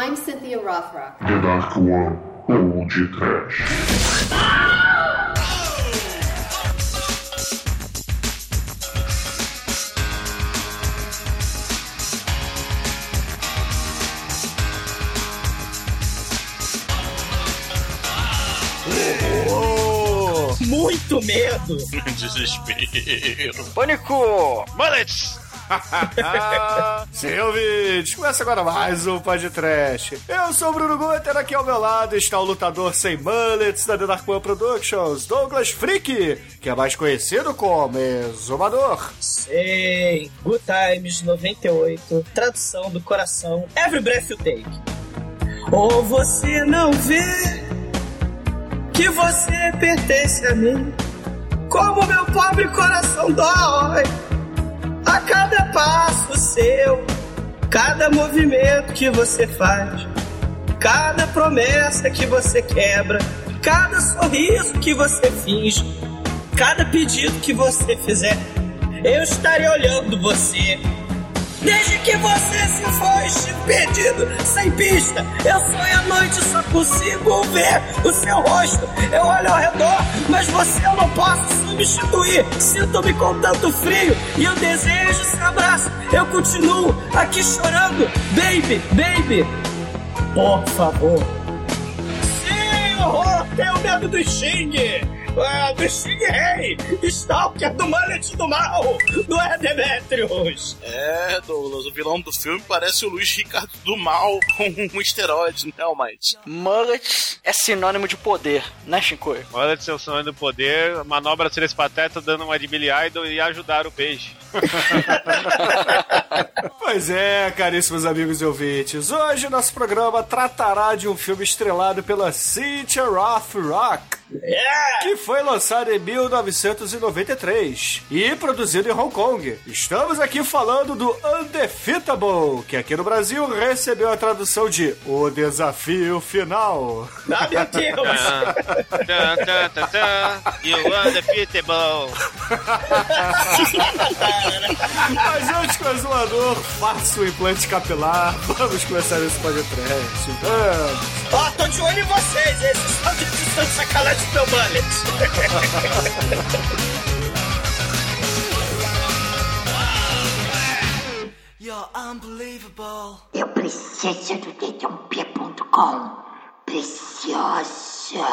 I'm Cynthia Rothrock. The Dark One, ou de trash. Muito medo! Desespero. Pânico! Mullets! Sim, ouvintes, começa agora mais um podcast. Eu sou o Bruno Guter, aqui ao meu lado está o lutador sem mullets da The Dark One Productions, Douglas Freak, que é mais conhecido como Exumador. Sei, Good Times 98, tradução do coração, Every Breath You Take. Ou você não vê que você pertence a mim, como meu pobre coração dói. A cada passo seu, cada movimento que você faz, cada promessa que você quebra, cada sorriso que você finge, cada pedido que você fizer, eu estarei olhando você. Desde que você se foi, perdido, sem pista. Eu sonho à noite, só consigo ver o seu rosto. Eu olho ao redor, mas você eu não posso substituir. Sinto-me com tanto frio e eu desejo esse abraço. Eu continuo aqui chorando, baby, baby. Por favor. Sim, horror, tenho medo do Xing. Ah, do Xing Rei, Stalker do Mullet do Mal, do Demetrius. É, Douglas, o vilão do filme parece o Luiz Ricardo do Mal com um esteroide, né, Almighty? Mullet é sinônimo de poder, né, Shinkoi? Olha de seu sonho do poder, manobra três patetas dando uma de Billy Idol e ajudar o peixe. Pois é, caríssimos amigos e ouvintes, hoje nosso programa tratará de um filme estrelado pela Cynthia Rothrock, Yeah! que foi lançado em 1993 e produzido em Hong Kong. Estamos aqui falando do Undefeatable, que aqui no Brasil recebeu a tradução de O Desafio Final. Ah, meu Deus! Tan. You undefeatable. Mas antes que o exumador faça o implante capilar, vamos começar esse podcast. Vamos! Ó, tô de olho em vocês, esses são de edição de sacanagem do meu mullet. Eu preciso do dedãopia.com. Preciosa.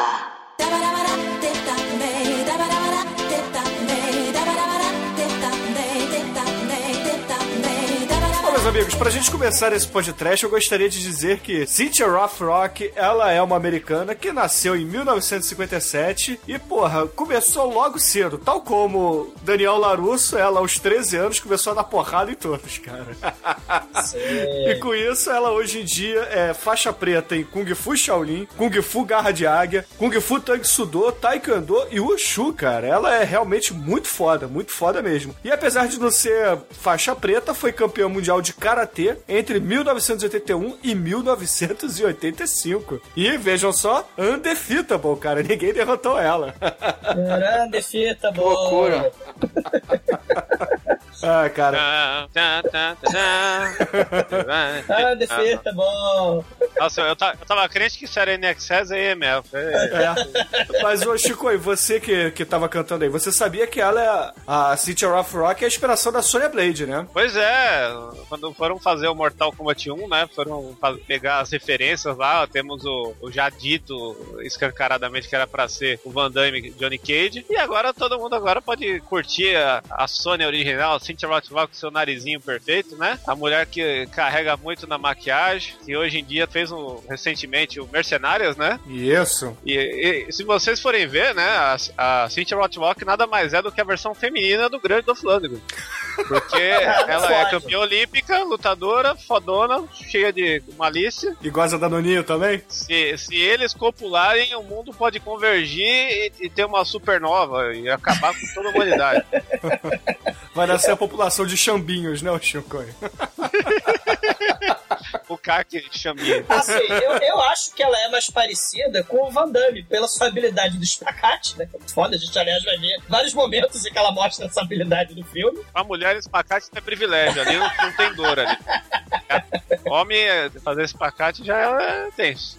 Amigos, pra gente começar esse podcast, eu gostaria de dizer que Cynthia Rothrock, ela é uma americana que nasceu em 1957 e, porra, começou logo cedo, tal como Daniel Larusso, ela aos 13 anos começou a dar porrada em todos, cara. E com isso, ela hoje em dia é faixa preta em Kung Fu Shaolin, Kung Fu Garra de Águia, Kung Fu Tang Sudo, Taekwondo e Wushu, cara. Ela é realmente muito foda, muito foda mesmo. E apesar de não ser faixa preta, foi campeã mundial de Karatê entre 1981 e 1985. E vejam só, undefeatable, cara. Ninguém derrotou ela. Grande fita, boa. Loucura. ah, cara. Tan. Grande fita, bom. Nossa, eu, ta- eu tava crente que isso era NXS e EML. É. Mas, ô Chico, e você que, que tava cantando aí, você sabia que ela é a Cynthia Rothrock é a inspiração da Sonya Blade, né? Pois é, quando foram fazer o Mortal Kombat 1, né? Foram pegar as referências lá, temos o, o já dito escancaradamente que era pra ser o Van Damme Johnny Cage. E agora todo mundo agora pode curtir a, a original, Cynthia Rothrock com seu narizinho perfeito, né? A mulher que carrega muito na maquiagem, que hoje em dia fez um, recentemente o Mercenárias, né? Isso. E, e se vocês forem ver, né, a, a Cynthia Rothrock nada mais é do que a versão feminina do grande Dolph Lundgren. Porque ela é campeã olímpica, lutadora, fodona, cheia de malícia. E gosta da Noninho também? Se, se eles copularem, o mundo pode convergir e, e ter uma supernova e acabar com toda a humanidade. Vai nascer a população de chambinhos, né, o Chico? o Kaki chaminha. Assim, eu, eu acho que ela é mais parecida com o Van Damme, pela sua habilidade do espacate, né? Foda, a gente, aliás, vai ver vários momentos em que ela mostra essa habilidade no filme. A mulher espacate é privilégio, ali não, não tem dor ali. Homem, é, fazer espacate já é tenso.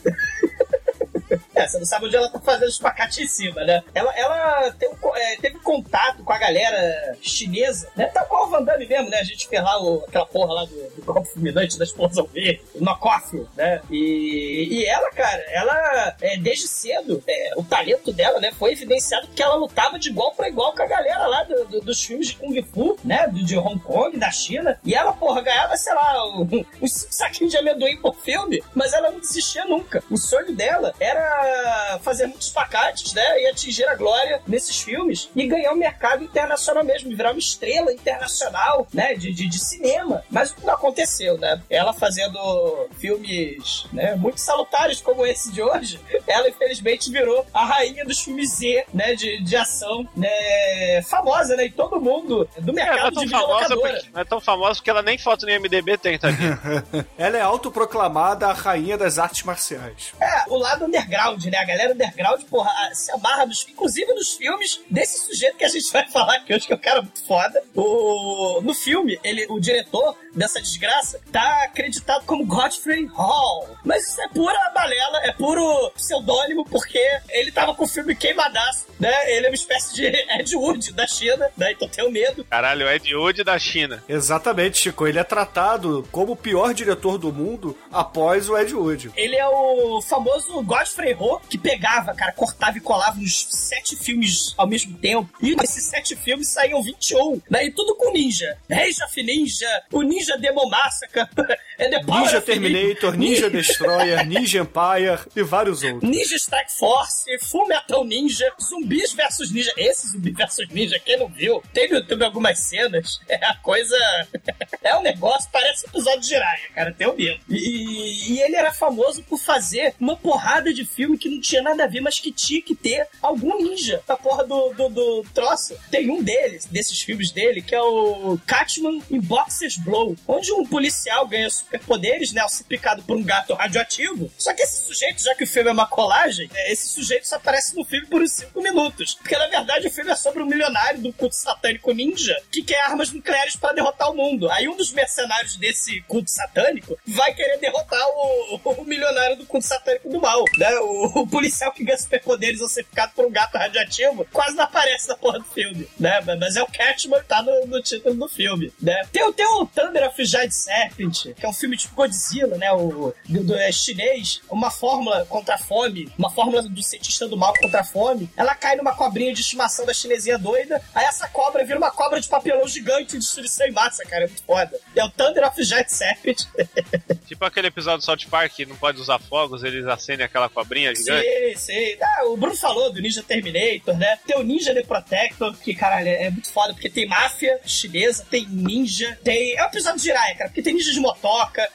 É, você não sabe onde ela tá fazendo espacate em cima, né? Ela, ela co- é, teve contato com a galera chinesa, né? Tal qual o Van Damme mesmo, né? A gente fez lá o, aquela porra lá do, copo fulminante da explosão verde, o knockoff, né? E, e ela, cara, ela, é, desde cedo, é, o talento dela, né? Foi evidenciado porque ela lutava de igual pra igual com a galera lá do- do- dos filmes de Kung Fu, né? Do, de Hong Kong, da China. E ela, porra, ganhava, sei lá, um, uns cinco saquinhos de amendoim por filme, mas ela não desistia nunca. O sonho dela era fazer muitos pacates, né? E atingir a glória nesses filmes e ganhar um mercado internacional mesmo, virar uma estrela internacional, né? De, de, de cinema. Mas não aconteceu, né? Ela fazendo filmes, né? Muito salutares como esse de hoje, ela infelizmente virou a rainha dos filmes Z, né? De, de ação, né? Famosa, né? E todo mundo do É, não é mercado tão de famosa videolocadora. porque, não é tão famosa porque ela nem foto no IMDB tem, tá aqui. Ela é autoproclamada a rainha das artes marciais. É, o lado underground, né? A galera underground, porra, se amarra nos, inclusive nos filmes desse sujeito que a gente vai falar aqui hoje, que é um cara muito foda. O, no filme, ele, o diretor dessa desgraça tá acreditado como Godfrey Hall. Mas isso é pura balela, é puro pseudônimo, porque ele tava com o filme queimadaço, né? Ele é uma espécie de Ed Wood da China, né? Então tenho medo. Caralho, o Ed Wood da China. Exatamente, Chico. Ele é tratado como o pior diretor do mundo após o Ed Wood. Ele é o famoso Godfrey Ho, que pegava, cara, cortava e colava uns sete filmes ao mesmo tempo. E nesses sete filmes saíam 21, né? E tudo com ninja. Rage of Ninja, o Ninja Demon Massacre, é The Power Ninja Terminator, Ninja Destroyer, Ninja Empire e vários outros. Ninja Strike Force, Full Metal Ninja, Zumbis versus Ninja. Esse Zumbi versus Ninja, quem não viu, tem no YouTube algumas cenas. É a coisa. é um negócio, parece um episódio de Jiraiya, cara, tem o medo. E, e ele era famoso por fazer uma porrada de filme que não tinha nada a ver, mas que tinha que ter algum ninja da porra do, do, do troço. Tem um deles, desses filmes dele, que é o Catman in Boxers Blow, onde um policial ganha superpoderes, né, ao ser picado por um gato radioativo. Só que esse sujeito, já que o filme é uma colagem, é, esse sujeito só aparece no filme por uns 5 minutos. Porque, na verdade, o filme é sobre um milionário do culto satânico ninja que quer armas nucleares para derrotar o mundo. Aí um dos mercenários desse culto satânico vai querer derrotar o, o milionário do culto satânico do mal. Né? O, o policial que ganha superpoderes ao ser picado por um gato radioativo quase não aparece na porra do filme. Né? Mas é o Catman que tá no, no título do filme. Né? Tem, tem o Thunder of Giant Serpent, que é um filme tipo Godzilla, né? O, do, do- é chinês, uma fórmula contra a fome, uma fórmula do cientista do mal contra a fome. Ela cai numa cobrinha de estimação da chinesinha doida, aí essa cobra vira uma cobra de papelão gigante de destruição em massa, cara. É muito foda. É o Thunder of Giant Serpent. Tipo aquele episódio do South Park que não pode usar fogos, eles acendem aquela cobrinha gigante. Sim, sim. Ah, o Bruno falou do Ninja Terminator, né? Tem o Ninja The Protector, que, caralho, é muito foda, porque tem máfia chinesa, tem ninja, tem. É um episódio de Jiraiya, cara, porque tem ninja de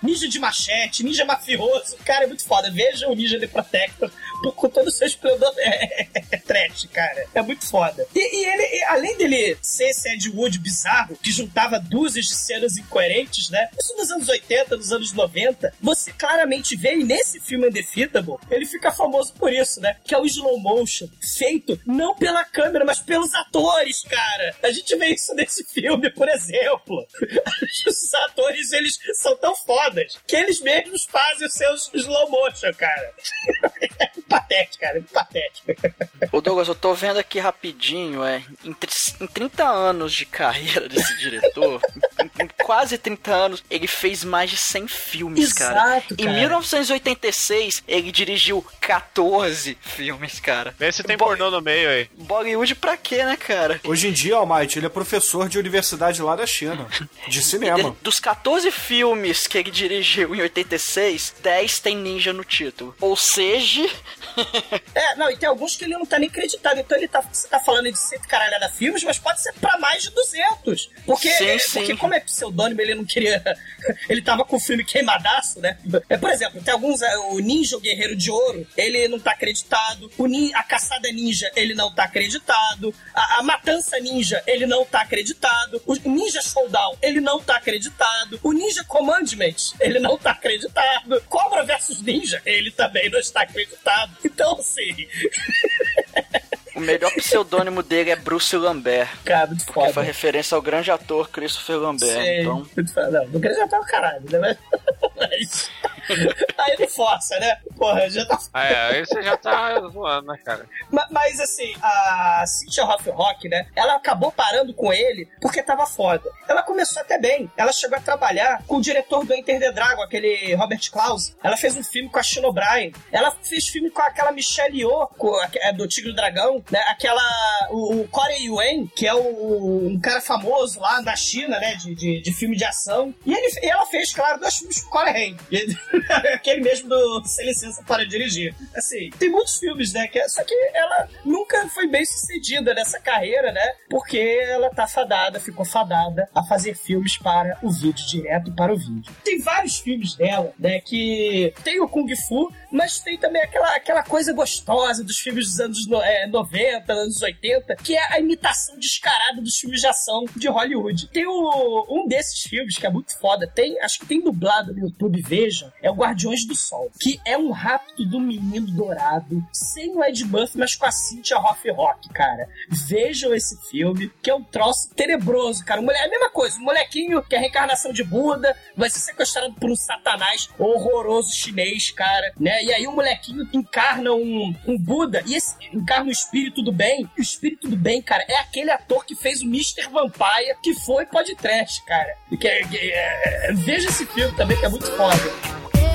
ninja de machete, ninja mafioso. Cara, é muito foda. Veja o Ninja The Protector com todo o seu esplendor. É, é, trash, cara. É muito foda. E, e ele, e além dele ser esse Ed Wood bizarro, que juntava dúzias de cenas incoerentes, né? Isso nos anos 80, nos anos 90, você claramente vê, e nesse filme Undefeatable, ele fica famoso por isso, né? Que é o slow motion, feito não pela câmera, mas pelos atores, cara. A gente vê isso nesse filme, por exemplo. Os atores, eles são tão fodas que eles mesmos fazem os seus slow motion, cara. É patético, cara, é patético. Ô Douglas, eu tô vendo aqui rapidinho, é, em, em 30 anos de carreira desse diretor, em, em quase 30 anos, ele fez mais de 100 filmes, cara. Exato, Em cara. 1986, ele dirigiu 14 filmes, cara. Vê se tem Bo- pornô no meio aí. Bollywood pra quê, né, cara? Hoje em dia, Almighty, ele é professor de universidade lá da China, de cinema. De- dos 14 filmes que ele dirigiu em 86, 10 tem ninja no título. Ou seja, É, não, e tem alguns que ele não tá nem acreditado. Então ele tá, você tá falando de cento caralhada filmes, mas pode ser pra mais de 200. Porque, Sim, é, sim. porque como é pseudônimo, ele não queria. ele tava com o filme queimadaço, né? É, por exemplo, tem alguns. é, O Ninja, o Guerreiro de Ouro, ele não tá acreditado. O nin, a Caçada Ninja, ele não tá acreditado. A, a Matança Ninja, ele não tá acreditado. O Ninja Showdown, ele não tá acreditado. O Ninja Commandment, ele não tá acreditado. Cobra versus Ninja, ele também não está acreditado. Então, assim. o melhor pseudônimo dele é Bruce Lambert. Cara, muito Que foda. faz referência ao grande ator Christopher Lambert. Sei, Então, muito foda. Não, no grande tá o caralho, né? Mas... Aí não força, né? Porra, já tá. É, aí você já tá zoando, né, cara? Ma- Mas assim, a Cynthia Rock, né? Ela acabou parando com ele porque tava foda. Ela começou até bem. Ela chegou a trabalhar com o diretor do Enter the Dragon, aquele Robert Klaus. Ela fez um filme com a Shin O'Brien. Ela fez filme com aquela Michelle Yeoh, é, do Tigre e do Dragão, né? Aquela. O, o Corey Yuen, que é o, um cara famoso lá na China, né? De, de, de filme de ação. E, ele, e ela fez, claro, dois filmes com o Corey Haim. Aquele mesmo do Sem Licença para Dirigir. Assim, tem muitos filmes, né? que- só que ela nunca foi bem sucedida nessa carreira, né? Porque ela tá fadada, ficou fadada a fazer filmes para o vídeo, direto para o vídeo. Tem vários filmes dela, né? Que tem o Kung Fu, mas tem também aquela, aquela coisa gostosa dos filmes dos anos no- é, 90, anos 80, que é a imitação descarada dos filmes de ação de Hollywood. Tem o, um desses filmes que é muito foda, tem, acho que tem dublado no YouTube, vejam, é o Guardiões do Sol, que é um rapto do menino dourado, sem o Ed Murphy, mas com a Cynthia Hoff Rock, cara. Vejam esse filme, que é um troço tenebroso, cara. É a mesma coisa, um molequinho que é a reencarnação de Buda, vai ser sequestrado por um satanás horroroso chinês, cara, né? E aí o molequinho encarna um, um Buda, e esse encarna o espírito do bem. E o espírito do bem, cara, é aquele ator que fez o Mr. Vampire, que foi podcast, cara. Que é- que é- veja esse filme também, que é muito foda.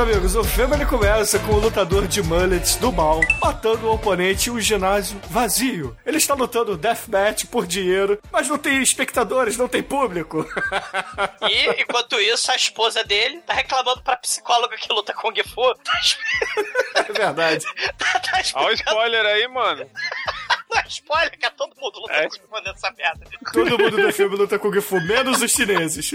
amigos, o filme ele começa com o lutador de mullets do mal matando o oponente em um ginásio vazio. Ele está lutando deathmatch por dinheiro, mas não tem espectadores, não tem público. E, enquanto isso, a esposa dele tá reclamando pra psicóloga que luta Kung Fu. É verdade. tá, tá Olha o spoiler aí, mano. Não é spoiler, que é todo mundo luta É. Kung Fu nessa merda. Todo mundo do filme luta Kung Fu, menos os chineses.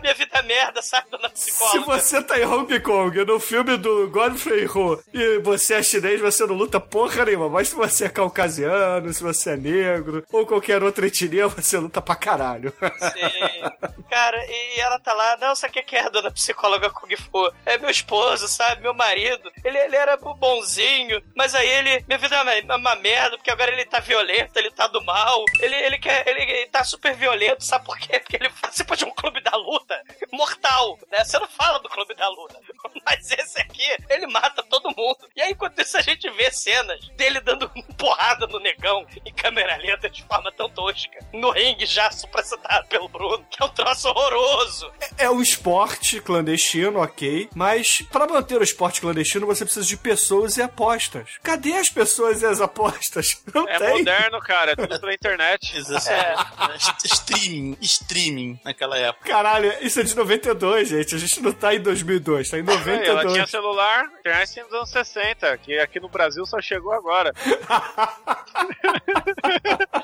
Minha vida é merda, sai dona Se psicóloga. você tá em Hong Kong, no filme do Godfrey Ho, e você é chinês, você não luta porra nenhuma. Mas se você é caucasiano, se você é negro, ou qualquer outra etnia, você luta pra caralho. Sim. Cara, e ela tá lá, não, sabe o que que é a dona psicóloga Kung Fu? É meu esposo, sabe? Meu marido. Ele, ele era bonzinho, mas aí ele. Minha vida é uma, uma merda, porque agora ele tá violento, ele tá do mal. Ele, ele quer. Ele, ele tá super violento, sabe por quê? Porque ele participa de um clube da luta mortal, né? Você não fala do clube da luta. Mas esse aqui, ele mata todo mundo. E aí, enquanto isso, a gente vê cenas dele dando porrada no negão em câmera lenta de forma tão tosca. No ringue já supracitado pelo Bruno, que é um troço horroroso. É um esporte clandestino, ok. Mas pra manter o esporte clandestino, você precisa de pessoas e apostas. Cadê as pessoas e as apostas? Não É tem. moderno, cara. É tudo pela internet. Exatamente. Streaming, streaming naquela época. Caralho, isso é de 92, gente. A gente não tá em 2002, tá em Ela tinha 92. celular, internet nos anos 60, que aqui no Brasil só chegou agora.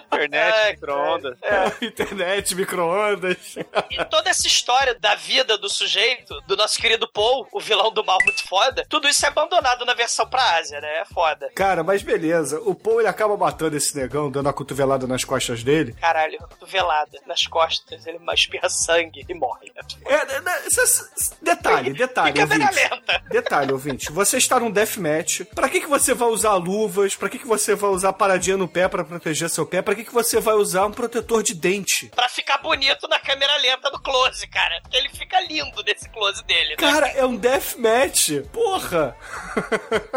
internet, Ai, micro-ondas. Internet, micro-ondas. E toda essa história da vida do sujeito, do nosso querido Paul, o vilão do mal muito foda, tudo isso é abandonado na versão pra Ásia, né? É foda. Cara, mas beleza. O Paul ele acaba matando esse negão, dando a cotovelada nas costas dele. Caralho, cotovelada nas costas, ele espirra sangue e morre. Né? É, né, isso é- detalhe, detalhe, Fica câmera ouvinte. lenta. Detalhe, ouvinte. Você está num deathmatch. Pra que, que você vai usar luvas? Pra que, que você vai usar paradinha no pé pra proteger seu pé? Pra que, que você vai usar um protetor de dente? Pra ficar bonito na câmera lenta do close, cara. Porque ele fica lindo nesse close dele, né? Cara, é um deathmatch. Porra!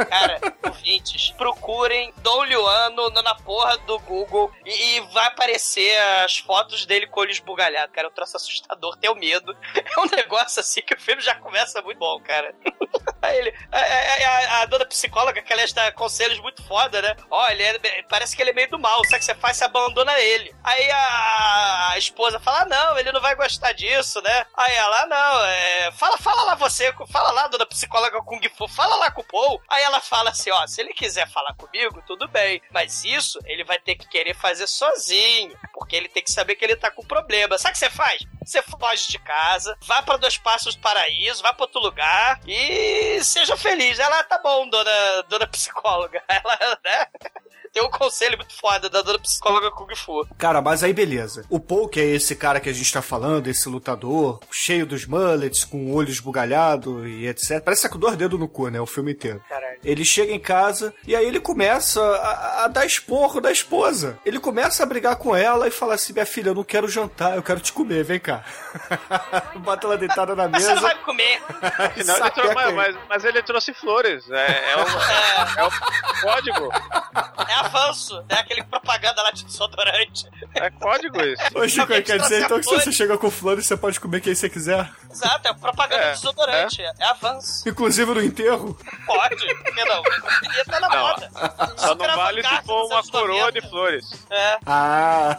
Cara, ouvintes, procurem Dom Luan no, no- na porra do Google e, e vai aparecer as fotos dele com o olho esbugalhado, cara. É um troço assustador, tenho medo. É um negócio assim que o filme já começa muito bom, cara. Aí ele, a, a, a, dona psicóloga, que ela dá conselhos muito foda, né? Olha, é- parece que ele é meio do mal, sabe o que você faz? Você abandona ele. Aí a, a esposa fala, ah, não, ele não vai gostar disso, né? Aí ela, ah, não, é, fala, fala lá você, fala lá, dona psicóloga Kung Fu, fala lá com o Paul. Aí ela fala assim, ó, se ele quiser falar comigo, tudo bem, mas isso ele vai ter que querer fazer sozinho, porque ele tem que saber que ele tá com problema. Sabe o que você faz? Você foge de casa, vai pra dois passos do paraíso, vai pra outro lugar e seja feliz. Ela, tá bom, dona, dona psicóloga. Ela, né? Tem um conselho muito foda da dona psicóloga Kung Fu. Cara, mas aí beleza. O Paul, que é esse cara que a gente tá falando, esse lutador, cheio dos mullets, com o olho esbugalhado e etc. Parece que tá com dois dedos no cu, né? O filme inteiro. Caralho. Ele chega em casa e aí ele começa a, a dar esporro da esposa. Ele começa a brigar com ela e fala assim: Minha filha, eu não quero jantar, eu quero te comer, vem cá. Bota ela deitada na Mas você não mesa. vai me comer. Não, ele trou- mas, mas- ele trouxe flores. É, é, o, é o código. É avanço. É aquele propaganda lá de desodorante. É código isso. Ô, Chico, quer dizer então que se você chega com flores, você pode comer quem você quiser? Exato, é propaganda É, de desodorante. É, avanço. Inclusive no enterro? Pode, por que não? Poderia estar na Não, moda. Só não vale se for uma coroa de flores. É. Ah!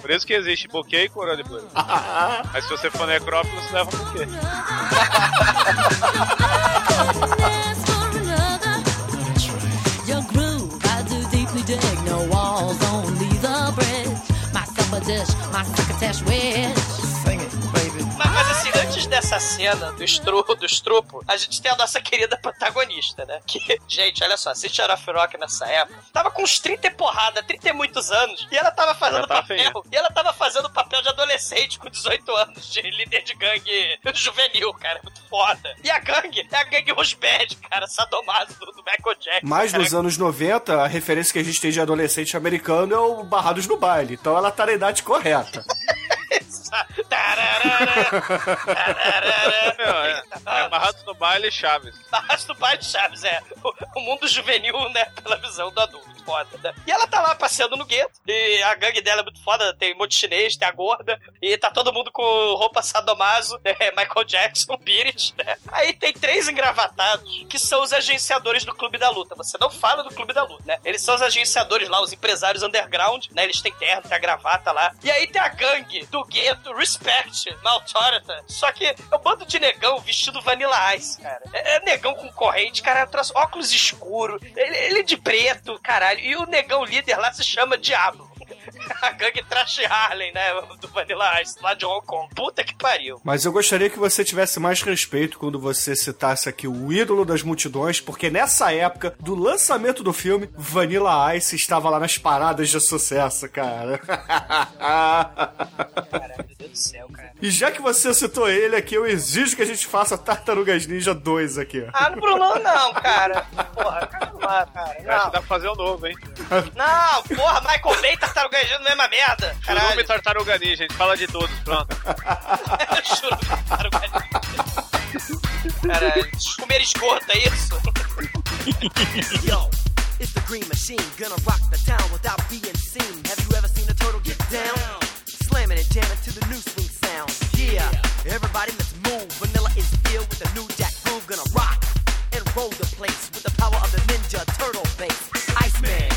Por isso que existe buquê e coroa de flores. Mas se você for necrófilo, você leva um buquê. No walls, only the bridge. My supper dish, my succotash wish. Sing it, baby. Mas, mas dessa cena do, estru, do estrupo, a gente tem a nossa querida protagonista, né? Que, gente, olha só, Cynthia Rock nessa época tava com uns 30 e porrada, 30 e muitos anos, e ela tava fazendo Ela papel, feinha. e ela tava fazendo papel de adolescente com 18 anos, de líder de gangue juvenil, cara, muito foda. E a gangue é a gangue Rosbad, cara, sadomaso do, do Michael Jackson. Mais cara. nos anos 90, a referência que a gente tem de adolescente americano é o Barrados no Baile. Então ela tá na idade correta. É, é Barrados no Baile Chaves. Barras do pai de Chaves, é. O, mundo juvenil, né? Pela visão do adulto. Foda, né? E ela tá lá passeando no gueto. E a gangue dela é muito foda. Tem um monte de chinês, tem a gorda. E tá todo mundo com roupa sadomaso. né? Michael Jackson, Pirit, né? Aí tem três engravatados que são os agenciadores do Clube da Luta. Você não fala do Clube da Luta, né? Eles são os agenciadores lá, os empresários underground, né? Eles têm terno, tem a gravata lá. E aí tem a gangue do gueto, Respect, Maltorata. Só que é um bando de negão vestido Vanilla Ice, cara. É, é negão com corrente, cara, traz óculos escuros. Ele, ele é de preto, caralho. E o negão líder lá se chama Diablo. A gangue Trash Harlem, né? Do Vanilla Ice, lá de Hong Kong. Puta que pariu. Mas eu gostaria que você tivesse mais respeito quando você citasse aqui o ídolo das multidões, porque nessa época do lançamento do filme, Vanilla Ice estava lá nas paradas de sucesso, cara. Caralho, meu Deus do céu, cara. e já que você citou ele aqui, eu exijo que a gente faça Tartarugas Ninja 2 aqui. Ah, no Bruno não, cara. Porra, calma, cara. Eu acho que Não, dá pra fazer um novo, hein? não porra, Michael Bay, Tartaruga Ninja, mesma merda. Churume e Caralho. Tartaruga Ninja, a gente fala de todos, pronto. Juro, Tartaruga Ninja. Caralho, comer esgoto, é isso? Yo, it's the Green Machine, gonna rock the town without being seen. Have you ever seen a turtle get down? Slamming and jamming to the new swing sound. Yeah, everybody let's move. Vanilla is here with the new jack groove, gonna rock and roll the place with the power of the Ninja Turtle bass. Iceman,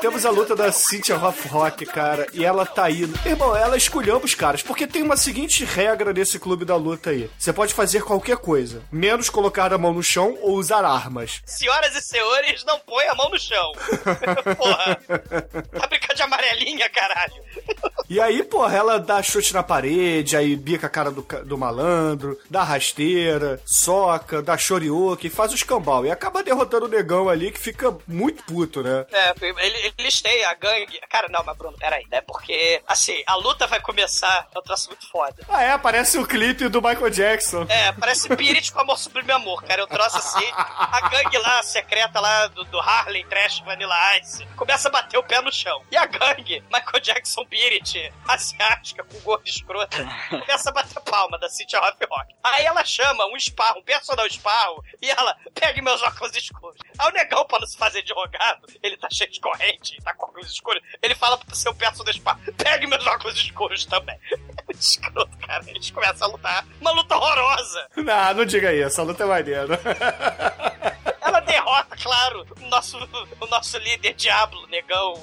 Temos a luta da Cynthia Rock, cara, e ela tá aí. Irmão, ela escolheu os caras, porque tem uma seguinte regra nesse clube da luta aí: você pode fazer qualquer coisa, menos colocar a mão no chão ou usar armas. Senhoras e senhores, não põe a mão no chão. Porra. Tá brincando de amarelinha, caralho. E aí, porra, ela dá chute na parede, aí bica a cara do, do malandro, dá rasteira, soca, dá shoryuken, faz o escambau. E acaba derrotando o negão ali que fica muito puto, né? É, ele, têm a gangue. Cara, não, mas Bruno, peraí, né? Porque, assim, a luta vai começar, é um troço muito foda. Ah, é, aparece o clipe do Michael Jackson. É, parece Spirit com Amor Sublime Amor, cara. Eu trouxe assim. A gangue lá, secreta lá do, do Harley, Trash, Vanilla Ice, começa a bater o pé no chão. E a gangue, Michael Jackson Spirit, asiática, com gordo escroto, começa a bater palma da City Rock Rock. Aí ela chama um esparro, um personal esparro, e ela pega meus óculos escuros. Aí o negão, pra não se fazer de rogado, ele tá cheio de corrente, tá com óculos escuros, ele fala pro seu personal esparro, pegue meus óculos escuros também. É muito escroto, cara. Eles começam a lutar. Uma luta horrorosa. Não, não diga isso, a luta é maneira. Ela derrota, claro, o nosso, o nosso líder Diablo, negão.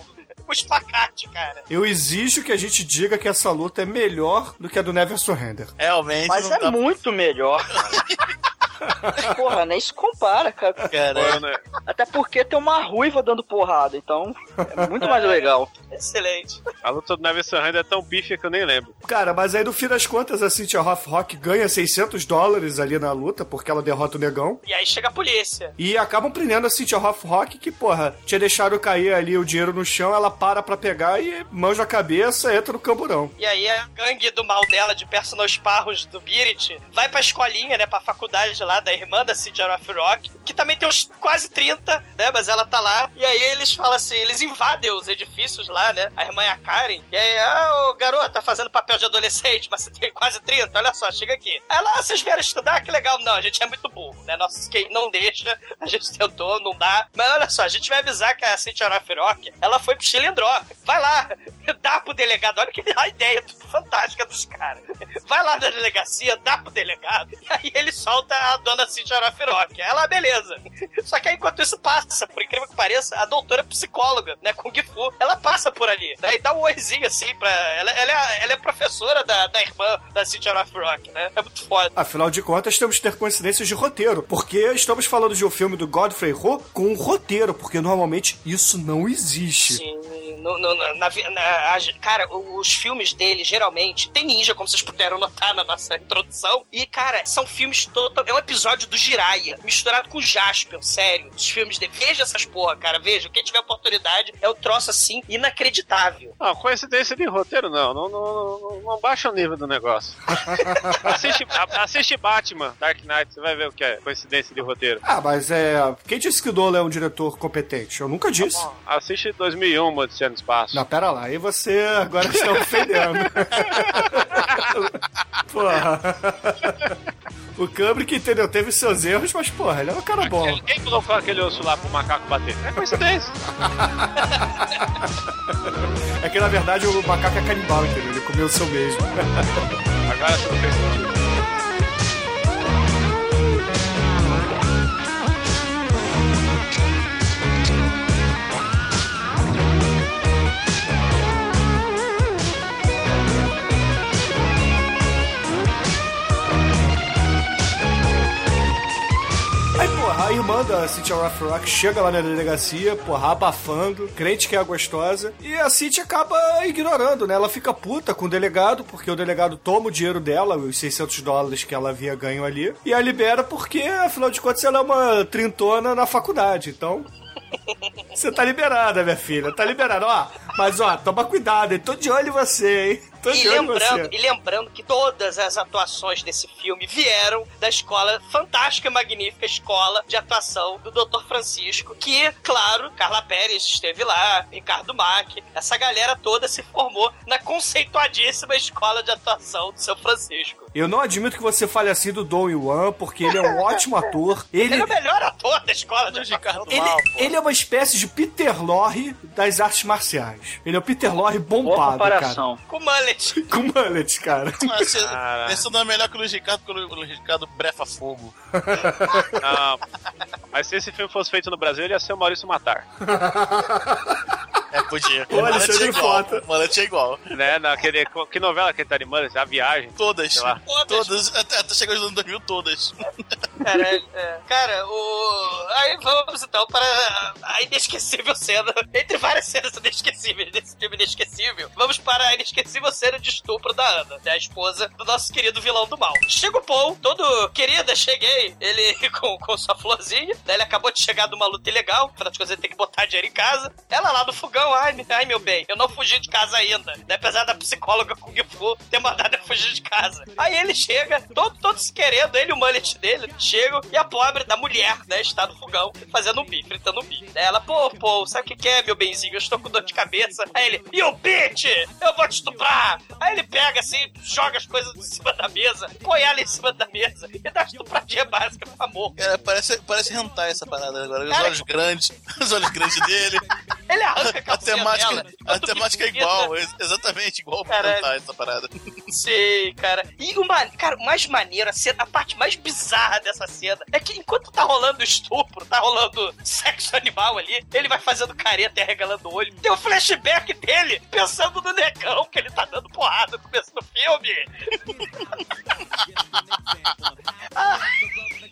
O espacate, cara. Eu exijo que a gente diga que essa luta é melhor do que a do Never Surrender. Realmente. Mas não é dá- muito melhor. Porra, nem se compara, cara. Cara, né? Até porque tem uma ruiva dando porrada, então é muito mais legal. Excelente. A luta do Never Surrender é tão bife que eu nem lembro. Cara, mas aí no fim das contas a Cynthia Roth Rock ganha 600 dólares ali na luta, porque ela derrota o negão. E aí chega a polícia. E acabam prendendo a Cynthia Roth Rock, que, porra, tinha deixado cair ali o dinheiro no chão, ela para pra pegar e manja a cabeça, entra no camburão. E aí a gangue do mal dela, de personal esparros do Birit, vai pra escolinha, né, pra faculdade lá da irmã da City of Rock, que também tem uns quase 30, né, mas ela tá lá. E aí eles falam assim, eles invadem os edifícios lá, né, a irmã e a Karen. E aí, ah, ô garoto, tá fazendo papel de adolescente, mas você tem quase 30, olha só, chega aqui. Aí lá, "Ah, vocês vieram estudar, que legal. Não, a gente é muito burro, né, nosso skate não deixa, a gente tentou, não dá. Mas olha só, a gente vai avisar que a City of Rock, ela foi pro Chilindró. Vai lá, dá pro delegado, olha que a ideia fantástica dos caras. Vai lá na delegacia, dá pro delegado, e aí ele solta a dona Cintia Rock. Ela, beleza. Só que aí, enquanto isso passa, por incrível que pareça, a doutora psicóloga, né, Kung Fu, ela passa por ali, e dá um oizinho assim pra... Ela, ela, é, a- ela é professora da, da irmã da Cintia Rock, né? É muito foda. Afinal de contas, temos que ter coincidências de roteiro, porque estamos falando de um filme do Godfrey Ho com um roteiro, porque normalmente isso não existe. Sim, no- no- na- na na- a- cara, os filmes dele geralmente tem ninja, como vocês puderam notar na nossa introdução. E, cara, são filmes total. É episódio do Jiraya, misturado com o Jasper, sério. Os filmes dele. Veja essas porra, cara. Veja. Quem tiver oportunidade é um troço assim inacreditável. Não, coincidência de roteiro não. Não, não, não, não baixa o nível do negócio. assiste, a- assiste Batman, Dark Knight, você vai ver o que é coincidência de roteiro. Ah, mas é. Quem disse que o Nolan é um diretor competente? Eu nunca disse. Assiste 2001, uma Odisseia no Espaço. Não, pera lá, aí você agora está ofendendo. porra. O Kubrick, entendeu? Teve seus erros, mas, porra, ele é um cara bom. Quem- colocou aquele osso lá pro macaco bater? É coincidência. É que, na verdade, o macaco é canibal, entendeu? Ele comeu o seu mesmo. Agora você não fez sentido. Da Cynthia Roth Rock chega lá na delegacia, porra, abafando, crente que é gostosa, e a Cynthia acaba ignorando, né? Ela fica puta com o delegado, porque o delegado toma o dinheiro dela, os 600 dólares que ela havia ganho ali, e a libera porque, afinal de contas, ela é uma trintona na faculdade, então... Você tá liberada, minha filha, tá liberada. Ó, mas ó, toma cuidado, hein? Tô de olho em você, hein? Tô E lembrando, e lembrando que todas as atuações desse filme vieram da escola fantástica e magnífica escola de atuação do Dr. Francisco, que, claro, Carla Pérez esteve lá, Ricardo Mack, essa galera toda se formou na conceituadíssima escola de atuação do seu Francisco. Eu não admito que você fale assim do Don Yuan, porque ele é um ótimo ator. Ele, Ele é o melhor ator da escola de atuação. Ele, ele é uma espécie de Peter Lorre das artes marciais. Ele é o Peter Lorre Boa bombado, cara. comparação. Com mullet. Com mullet, cara. Esse, Cara. esse não é melhor que o Luiz Ricardo, porque o Luiz Ricardo brefa fogo. Não. Mas se esse filme fosse feito no Brasil, ele ia ser o Maurício Matar. É Podia. O Alexandre Mullet é igual. Mullet é igual. Né, naquele, que novela que ele tá animando? A Viagem. Todas. Sei lá. Todas. Até, até chegar nos anos 2000, todas. Cara, é- é. Cara, o. Aí vamos então para a inesquecível cena. Entre várias cenas inesquecíveis desse filme inesquecível, vamos para a inesquecível cena de estupro da Ana, né, a esposa do nosso querido vilão do mal. Chega o Paul, todo querida, cheguei. Ele com, com sua florzinha, né, ele acabou de chegar de uma luta ilegal, afinal de contas ele tem que botar dinheiro em casa. Ela lá no fogão, ai, ai meu bem, eu não fugi de casa ainda. Né, apesar da psicóloga Kung Fu ter mandado eu fugir de casa. Aí ele chega, todo, todo se querendo, ele e o mullet dele, chegam e a pobre da mulher, né, está no fogão fazendo um bife, fritando um bife. Daí Ela, pô, pô, sabe o que, é, meu benzinho? Eu estou com dor de cabeça. Aí ele, e o bitch? Eu vou te estuprar. Aí ele pega assim, joga as coisas em cima da mesa, põe ela em cima da mesa e dá estupradinha básica amor. Cara, parece, parece hentai essa parada agora. Os Cara, olhos grandes, os olhos grandes dele. Ele arranca a A temática, dela. a tudo temática é igual, ex- exatamente igual pra hentai essa parada. Sei, cara. E o cara, mais maneiro, a, cena, a parte mais bizarra dessa cena é que enquanto tá rolando estupro, tá rolando sexo animal ali, ele vai fazendo careta e arregalando o olho. Tem um flashback dele pensando no negão que ele tá dando porrada no começo do filme. Ah,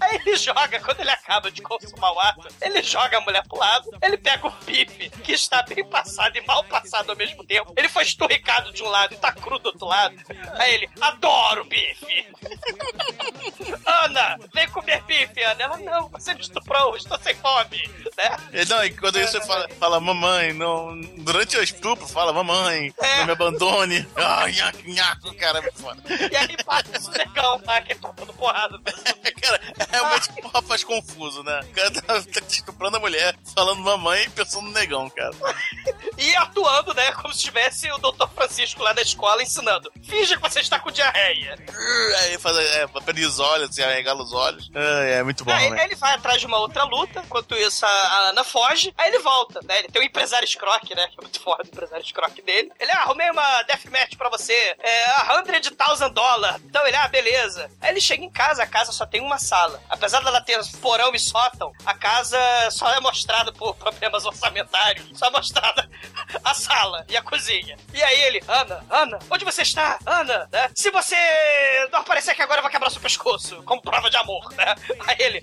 Aí ele joga, quando ele acaba de consumar o ato, ele joga a mulher pro lado, ele pega o bife, que está bem passado e mal passado ao mesmo tempo. Ele foi esturricado de um lado e tá cru do outro lado. Aí ele, adoro bife! Ana, vem comer bife, Ana. Ela, não, você me estuprou, estou sem fome. Né? Não, e quando isso você fala, fala, mamãe, não. Durante o estupro, fala, mamãe, É. não me abandone. Ah, nhaco, nhaco, cara, é foda. E aí passa esse negão lá que tá dando porrada. Cara, é realmente um rapaz confuso, né? O cara tá, tá estuprando a mulher, falando mamãe e pensando no negão, cara. E atuando, né, como se tivesse o Dr. Francisco lá na escola ensinando. Finja que você está com diarreia. Aí faz, é, aperta os olhos, assim, arregala os olhos. É, é muito bom, Aí né? ele vai atrás de uma outra luta, enquanto isso a, a Ana foge, aí ele volta, né? Ele tem o empresário Scrock, né? Que é muito foda o empresário Scrock dele. Ele, ah, arrumei uma deathmatch pra você, é, a 100,000 dólares. Então ele, ah, beleza. Aí ele chega em casa, a casa só tem uma sala. Apesar dela ter porão e sótão, a casa só é mostrada por problemas orçamentários, só é mostrada a sala e a cozinha. E aí ele, Ana, Ana, onde você está? Ana, né? Se você não aparecer aqui agora, vou quebrar seu pescoço, como prova de amor, né? Aí ele,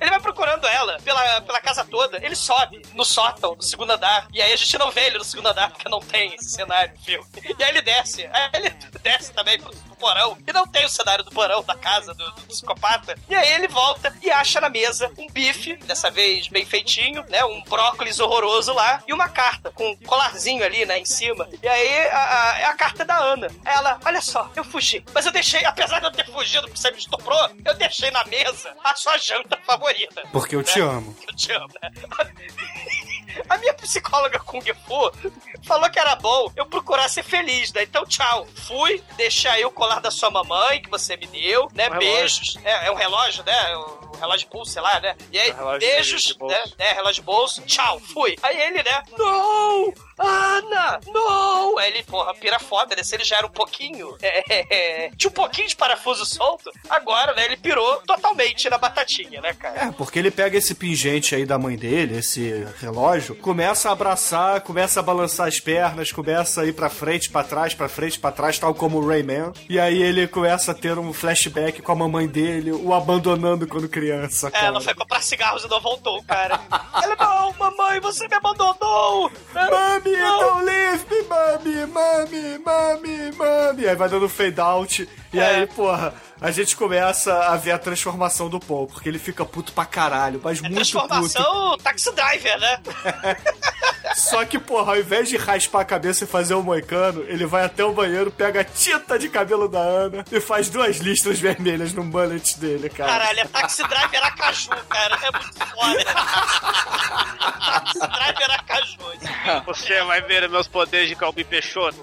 ele vai procurando ela pela, pela casa toda. Ele sobe no sótão, no segundo andar. E aí a gente não vê ele no segundo andar, porque não tem esse cenário filme. E aí ele desce. Aí ele desce também pro, pro porão. E não tem o cenário do porão, da casa do, do psicopata. E aí ele volta e acha na mesa um bife, dessa vez bem feitinho, né? Um brócolis horroroso lá. E uma carta com um colarzinho ali, né? Em cima. E aí a, a, é a carta da Ana. Ela, olha só, eu fugi. Mas eu deixei, apesar de eu ter fugido porque você me estuprou, eu deixei na mesa a sua janta favorita. Porque eu te amo. Eu te amo, né? A minha psicóloga Kung Fu falou que era bom eu procurar ser feliz, né? Então, tchau. Fui, deixei aí o colar da sua mamãe, que você me deu, né? Um Beijos. É, é um relógio, né? É um relógio de pulso, sei lá, né? E aí, É um beijos, de- de né? É, relógio de bolso. Tchau, fui. Aí ele, né? Não! Ana! Não! Aí ele, porra, pira foda, né? Se ele já era um pouquinho. é, é, é, tinha um pouquinho de parafuso solto, agora, né? Ele pirou totalmente na batatinha, né, cara? É, porque ele pega esse pingente aí da mãe dele, esse relógio, começa a abraçar, começa a balançar as pernas, começa a ir pra frente, pra trás, pra frente, pra trás, tal como o Rayman. E aí ele começa a ter um flashback com a mamãe dele, o abandonando quando criança, É, cara. ela foi comprar cigarros e não voltou, cara. ela, não, mamãe, você me abandonou! Mami, Não. don't leave me, mami, mami, mami, mami. E aí vai dando fade out. E É. aí, porra, a gente começa a ver a transformação do Paul, porque ele fica puto pra caralho, mas muito puto. Transformação taxi driver, né? Só que, porra, ao invés de raspar a cabeça e fazer um moicano, ele vai até o banheiro, pega a tinta de cabelo da Ana e faz duas listras vermelhas no mullet dele, cara. Caralho, é taxi driver Acaju, cara. É muito foda. taxi driver Acaju. Você vai ver meus poderes de Calbi Peixoto.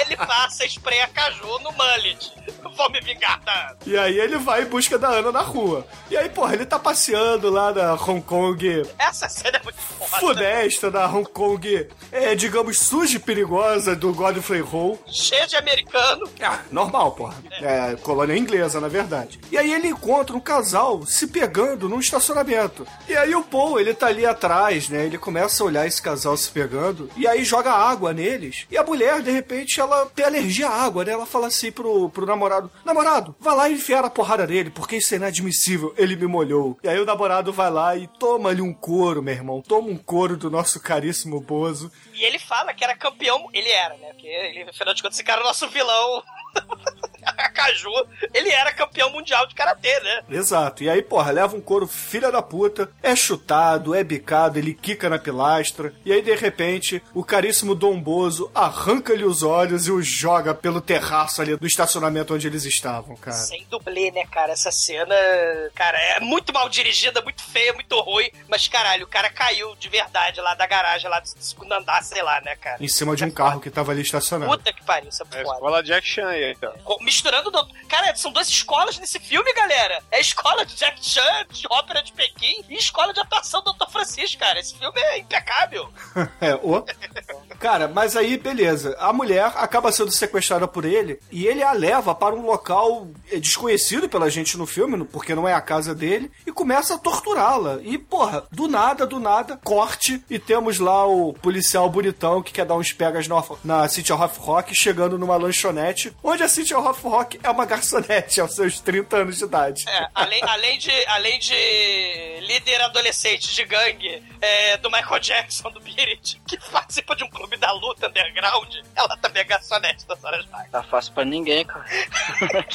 Ele passa spray Acaju no mullet. vou me vingar da E aí ele vai em busca da Ana na rua. E aí, porra, ele tá passeando lá na Hong Kong, Essa cena é muito foda. funesta da Hong Kong, é, digamos, suja e perigosa do Godfrey Hall. Cheio de americano. Ah, normal, porra. É, colônia inglesa, na verdade. E aí ele encontra um casal se pegando num estacionamento. E aí o Paul, ele tá ali atrás, né? Ele começa a olhar esse casal se pegando. E aí joga água neles. E a mulher, de repente, ela tem alergia à água, né? Ela fala assim pro, pro namorado: Namorado, vai lá enfiar a porrada nele, porque isso é inadmissível. Ele me molhou. E aí o namorado vai lá e toma-lhe um couro, meu irmão. Toma um couro do nosso caríssimo Bozo. E ele fala que era campeão. Ele era, né? Porque ele, afinal de contas, esse cara é o nosso vilão. A Caju, ele era campeão mundial de karatê, né? Exato. E aí, porra, leva um couro filha da puta, é chutado, é bicado, ele quica na pilastra. E aí, de repente, o caríssimo Dom Bozo arranca-lhe os olhos e o joga pelo terraço ali do estacionamento onde eles estavam, cara. Sem dublê, né, cara? Essa cena, cara, é muito mal dirigida, muito feia, muito ruim. Mas, caralho, o cara caiu de verdade lá da garagem, lá do segundo andar, sei lá, né, cara? Em cima de um carro que tava ali estacionado. Puta que pariu, essa É a foda. escola Jack Chan aí, cara. Misturando. do- Cara, são duas escolas nesse filme, galera. É escola de Jack Chan, de ópera de Pequim, e escola de atuação do Dr. Francisco, cara. Esse filme é impecável. É, o. Cara, mas aí, beleza. A mulher acaba sendo sequestrada por ele e ele a leva para um local é, desconhecido pela gente no filme, porque não é a casa dele, e começa a torturá-la. E, porra, do nada, do nada, corte e temos lá o policial bonitão que quer dar uns pegas na, na of Rock chegando numa lanchonete, onde a City of Rock é uma garçonete aos seus 30 anos de idade. É, além, além, de, além de líder adolescente de gangue é, do Michael Jackson, do Beat que participa de um clube da luta underground, ela também é garçonete das horas vagas. Tá fácil pra ninguém, cara.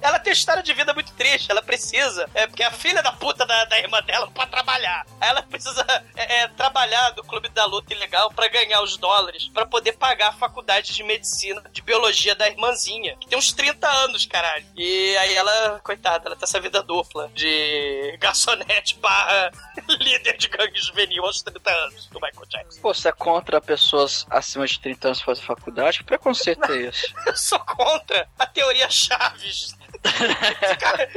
Ela tem história de vida muito triste, ela precisa, é porque a filha da puta da, da irmã dela não pode trabalhar. Aí ela precisa é, é, trabalhar do clube da luta ilegal pra ganhar os dólares, pra poder pagar a faculdade de medicina, de biologia da irmãzinha, que tem uns 30 anos, caralho. E aí ela, coitada, ela tem essa vida dupla de garçonete barra líder de gangue juvenil aos 30 anos do Michael Jackson. Pô, você é contra pessoas acima de 30 anos fazer faculdade? Que preconceito é esse? Eu sou contra a teoria Chaves.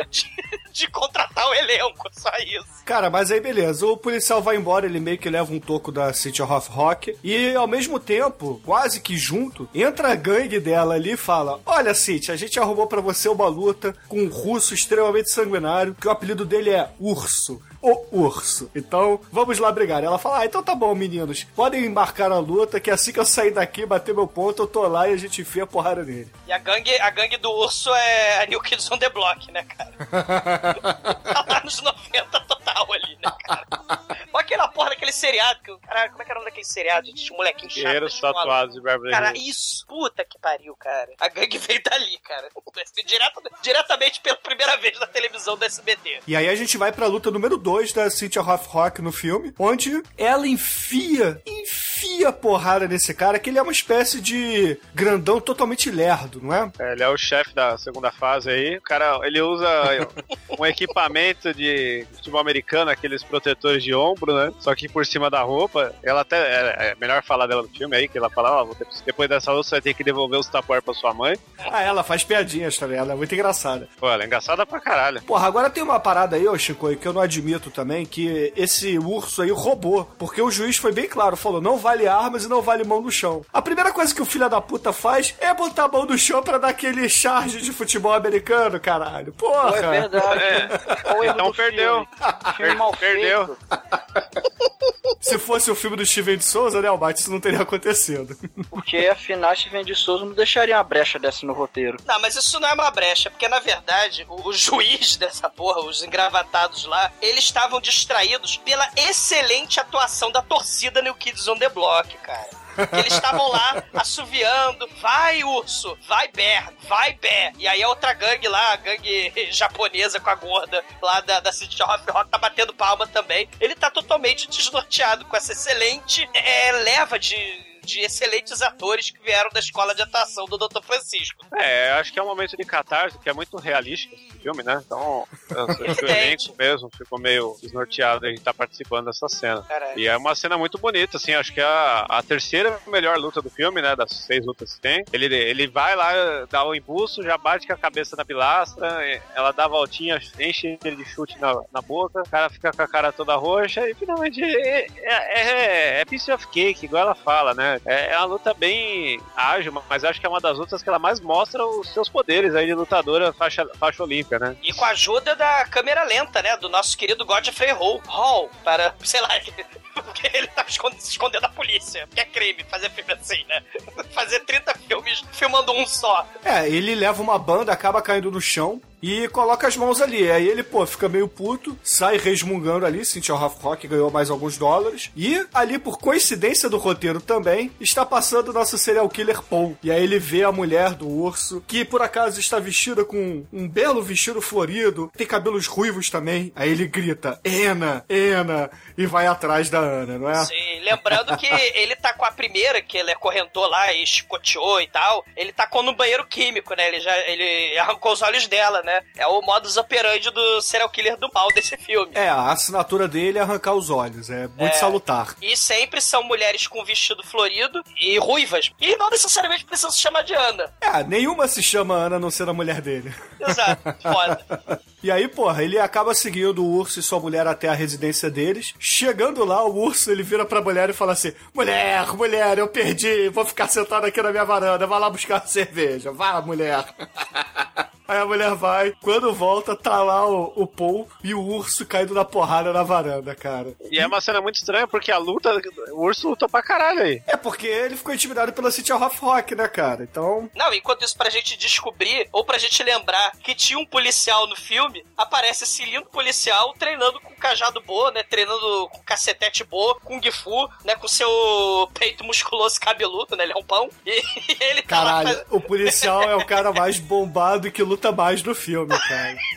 De, de contratar o elenco, só isso. Cara, mas aí beleza, o policial vai embora, ele meio que leva um toco da City of Rock e ao mesmo tempo, quase que junto, entra a gangue dela ali e fala: Olha, City, a gente arrumou pra você uma luta com um russo extremamente sanguinário, que o apelido dele é Urso. O urso. Então, vamos lá brigar. Ela fala: Ah, então tá bom, meninos. Podem embarcar na luta, que assim que eu sair daqui, bater meu ponto, eu tô lá e a gente enfia a porrada nele. E a gangue, a gangue do urso é a New Kids on the Block, né, cara? Ela tá nos 90 total ali, né, cara? Olha aquela porra daquele seriado, que, o- caralho, como é que era o nome daquele seriado? gente? Molequinho chato. Guerreiros tatuados de Beverly Cara, isso, puta que pariu, cara. A gangue veio dali, cara. Direto, diretamente pela primeira vez na televisão do SBT. E aí a gente vai pra luta número 2 da Cynthia Rothrock no filme, onde ela enfia, enfia porrada nesse cara, que ele é uma espécie de grandão totalmente lerdo, não é? É, ele é o chefe da segunda fase aí. O cara, ele usa um equipamento de futebol americano, aqueles protetores de ombro, né? Só que por cima da roupa. Ela até. É, é melhor falar dela no filme aí, que ela fala: ó, ter- depois dessa luta você vai ter que devolver os tapuar pra sua mãe. Ah, ela faz piadinhas também, ela é muito engraçada. Pô, ela é engraçada pra caralho. Porra, agora tem uma parada aí, ô Chico, que eu não admito também, que esse urso aí roubou. Porque o juiz foi bem claro, falou, não vale armas e não vale mão no chão. A primeira coisa que o filho da puta faz é botar a mão no chão pra dar aquele charge de futebol americano, caralho. Porra! Pô, é verdade. O erro Então perdeu. Filme. Filme mal Perdeu. Se fosse o filme do Steven de Souza, né, Albate, isso não teria acontecido. Porque afinal, Steven de Souza não deixaria uma brecha dessa no roteiro. Não, mas isso não é uma brecha, porque na verdade o, o juiz dessa porra, os engravatados lá, eles estavam distraídos pela excelente atuação da torcida New Kids on the Block, cara. Eles estavam lá assoviando, vai urso, vai bear, vai bear. E aí a outra gangue lá, a gangue japonesa com a gorda lá da, da City of Rock, tá batendo palma também. Ele tá totalmente desnorteado com essa excelente é, leva de de excelentes atores que vieram da escola de atuação do Dr. Francisco. É, acho que é um momento de catarse, que é muito realístico esse filme, né? Então, o elenco mesmo ficou meio desnorteado de tá participando dessa cena. Caralho. E é uma cena muito bonita, assim, acho que é a, a terceira melhor luta do filme, né? Das seis lutas que tem. Ele, ele vai lá, dá o impulso, já bate com a cabeça na pilastra, ela dá a voltinha, enche ele de chute na, na boca, o cara fica com a cara toda roxa e finalmente é, é, é, é piece of cake, igual ela fala, né? É, é uma luta bem ágil, mas acho que é uma das lutas que ela mais mostra os seus poderes aí de lutadora faixa, faixa olímpica, né? E com a ajuda da câmera lenta, né? Do nosso querido Godfrey Hall. Hall, para, sei lá, porque ele tá se escondendo da polícia. Porque é crime fazer filme assim, né? Fazer 30 filmes filmando um só. É, ele leva uma banda, acaba caindo no chão e coloca as mãos ali. Aí ele, pô, fica meio puto, sai resmungando ali, Cynthia Rock ganhou mais alguns dólares. E ali, por coincidência do roteiro também, está passando o nosso serial killer Paul. E aí ele vê a mulher do urso, que por acaso está vestida com um belo vestido florido, tem cabelos ruivos também. Aí ele grita, Ana, Ana, e vai atrás da Ana, não é? Sim, lembrando que ele tá com a primeira, que ele acorrentou lá e chicoteou e tal. Ele tacou no banheiro químico, né? Ele já ele arrancou os olhos dela, né? É o modus operandi do serial killer do mal desse filme. É, a assinatura dele é arrancar os olhos, é muito É. salutar. E sempre são mulheres com vestido florido e ruivas. E não necessariamente precisam se chamar de Ana. É, nenhuma se chama Ana a não ser a mulher dele. Exato, foda. E aí, porra, ele acaba seguindo o urso e sua mulher até a residência deles. Chegando lá, o urso ele vira pra mulher e fala assim: Mulher, mulher, eu perdi, vou ficar sentado aqui na minha varanda, vai lá buscar cerveja, vá, mulher. Aí a mulher vai, quando volta, tá lá o, o Paul e o urso caindo na porrada na varanda, cara. E é uma cena muito estranha, porque a luta, o urso lutou pra caralho aí. É porque ele ficou intimidado pela City of Rock, né, cara? Então, Não, enquanto isso, pra gente descobrir, ou pra gente lembrar que tinha um policial no filme, aparece esse lindo policial treinando com cajado boa, né? Treinando com cacetete boa, com Gifu, né? Com seu peito musculoso e cabeludo, né? Ele é um pão. E, ele tá lá caralho, o policial é o cara mais bombado e que luta mais no filme, cara.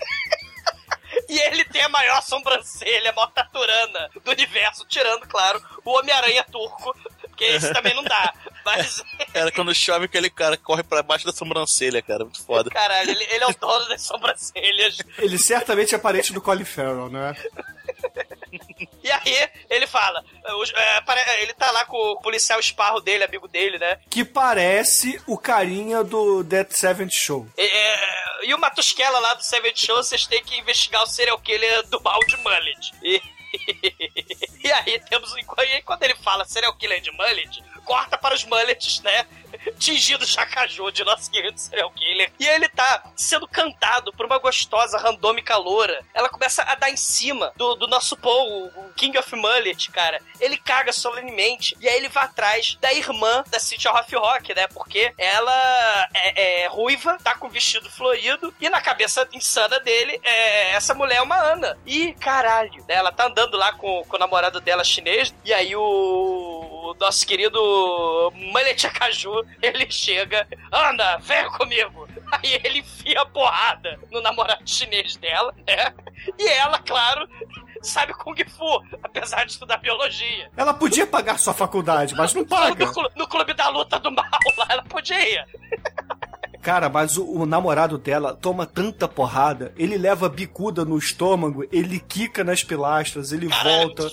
E ele tem a maior sobrancelha, a maior taturana do universo, tirando, claro, o Homem-Aranha turco, porque esse também não dá. Mas, Cara, quando chove, aquele cara corre pra baixo da sobrancelha, cara. Muito foda. caralho, ele, ele é o dono das sobrancelhas. Ele certamente é parente do Colin Farrell, né? E aí, ele fala, os- é, pare- ele tá lá com o policial esparro dele, amigo dele, né? Que parece o carinha do Dead Seventh Show. E, é, e o Matusquela lá do Seven Show, vocês têm que investigar o serial killer do mal de Mullet. E, e aí temos. E aí quando ele fala serial killer de Mullet, corta para os Mullets, né? Tingido Chacaju de nosso querido serial killer. E ele tá sendo cantado por uma gostosa randômica loura. Ela começa a dar em cima do, do nosso Paul, o King of Mullet, cara. Ele caga solenemente. E aí ele vai atrás da irmã da City of Rock, né? Porque ela é, é ruiva, tá com vestido florido. E na cabeça insana dele, é, essa mulher é uma Ana. E caralho, né? Ela tá andando lá com, com o namorado dela chinês. E aí o, o nosso querido Mullet Ele chega, Ana, vem comigo. Aí ele enfia a porrada no namorado chinês dela, né? E ela, claro, sabe Kung Fu, apesar de estudar biologia. Ela podia pagar sua faculdade, mas não paga. No, clu- no clube da luta do mal lá, ela podia. Cara, mas o, o namorado dela toma tanta porrada, ele leva bicuda no estômago, ele quica nas pilastras, ele volta.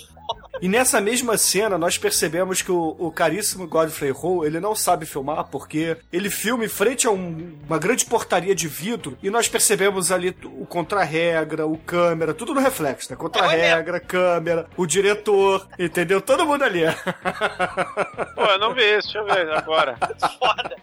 E nessa mesma cena, nós percebemos que o, o caríssimo Godfrey Ho, ele não sabe filmar porque ele filma em frente a um- uma grande portaria de vidro e nós percebemos ali o contra-regra, o câmera, tudo no reflexo, né? Contra-regra, câmera, o diretor, entendeu? Todo mundo ali. Pô, eu não vi isso, deixa eu ver agora. Foda.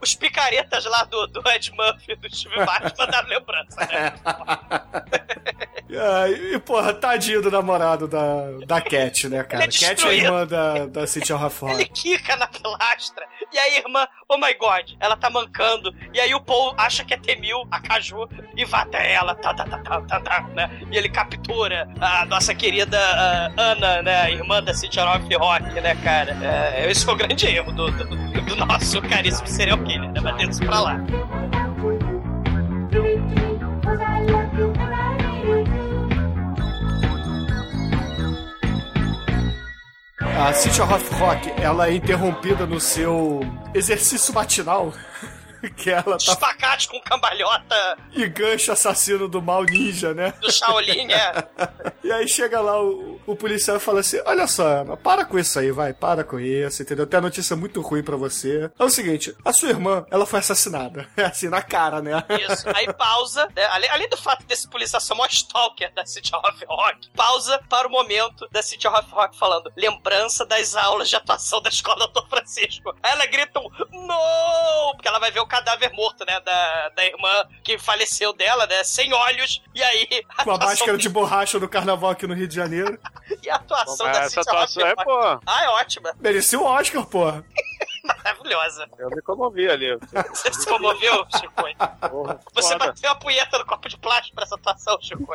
Os picaretas lá do, do Ed Murphy, do Steve Martin, mandaram lembrança, né? E, e, porra, tadinho do namorado da, da Cat, né, cara? Ele é Cat é a irmã da, da Cynthia Ele Rafford. quica na pilastra. E aí, a irmã, oh my god, ela tá mancando. E aí o Paul acha que é Temil, a Caju, e vai até ela, tá, tá, tá, tá, tá, tá, né? E ele captura a nossa querida ah, Ana, né? Irmã da Cynthia Rock Rock, né, cara? É, esse foi o grande erro do, do, do nosso caríssimo serial killer, né? Mas deixa isso pra lá. A Cynthia Rothrock, ela é interrompida no seu exercício matinal. Que ela tá Espacate com cambalhota e gancho assassino do mal ninja, né? do Shaolin, é. E aí chega lá o, o policial e fala assim: Olha só, Ana, para com isso aí, vai, para com isso, entendeu? Tem a notícia muito ruim pra você. É o seguinte: a sua irmã, ela foi assassinada. É assim, na cara, né? Isso. Aí pausa, né? Além, além do fato desse policial ser o maior stalker da City of Rock, pausa para o momento da City of Rock falando lembrança das aulas de atuação da escola Dr. Francisco. Aí ela grita um não! Porque ela vai ver o cadáver morto, né? Da, da irmã que faleceu dela, né? Sem olhos. E aí. Com a máscara de borracha do carnaval aqui no Rio de Janeiro. E a atuação Mas da essa City atuação é, pô. Ah, é ótima. Merecia o Oscar, porra. Maravilhosa. Eu me comovi ali. Você se comoveu, Chico? Porra, Você foda. bateu a punheta no copo de plástico pra essa atuação, Chico.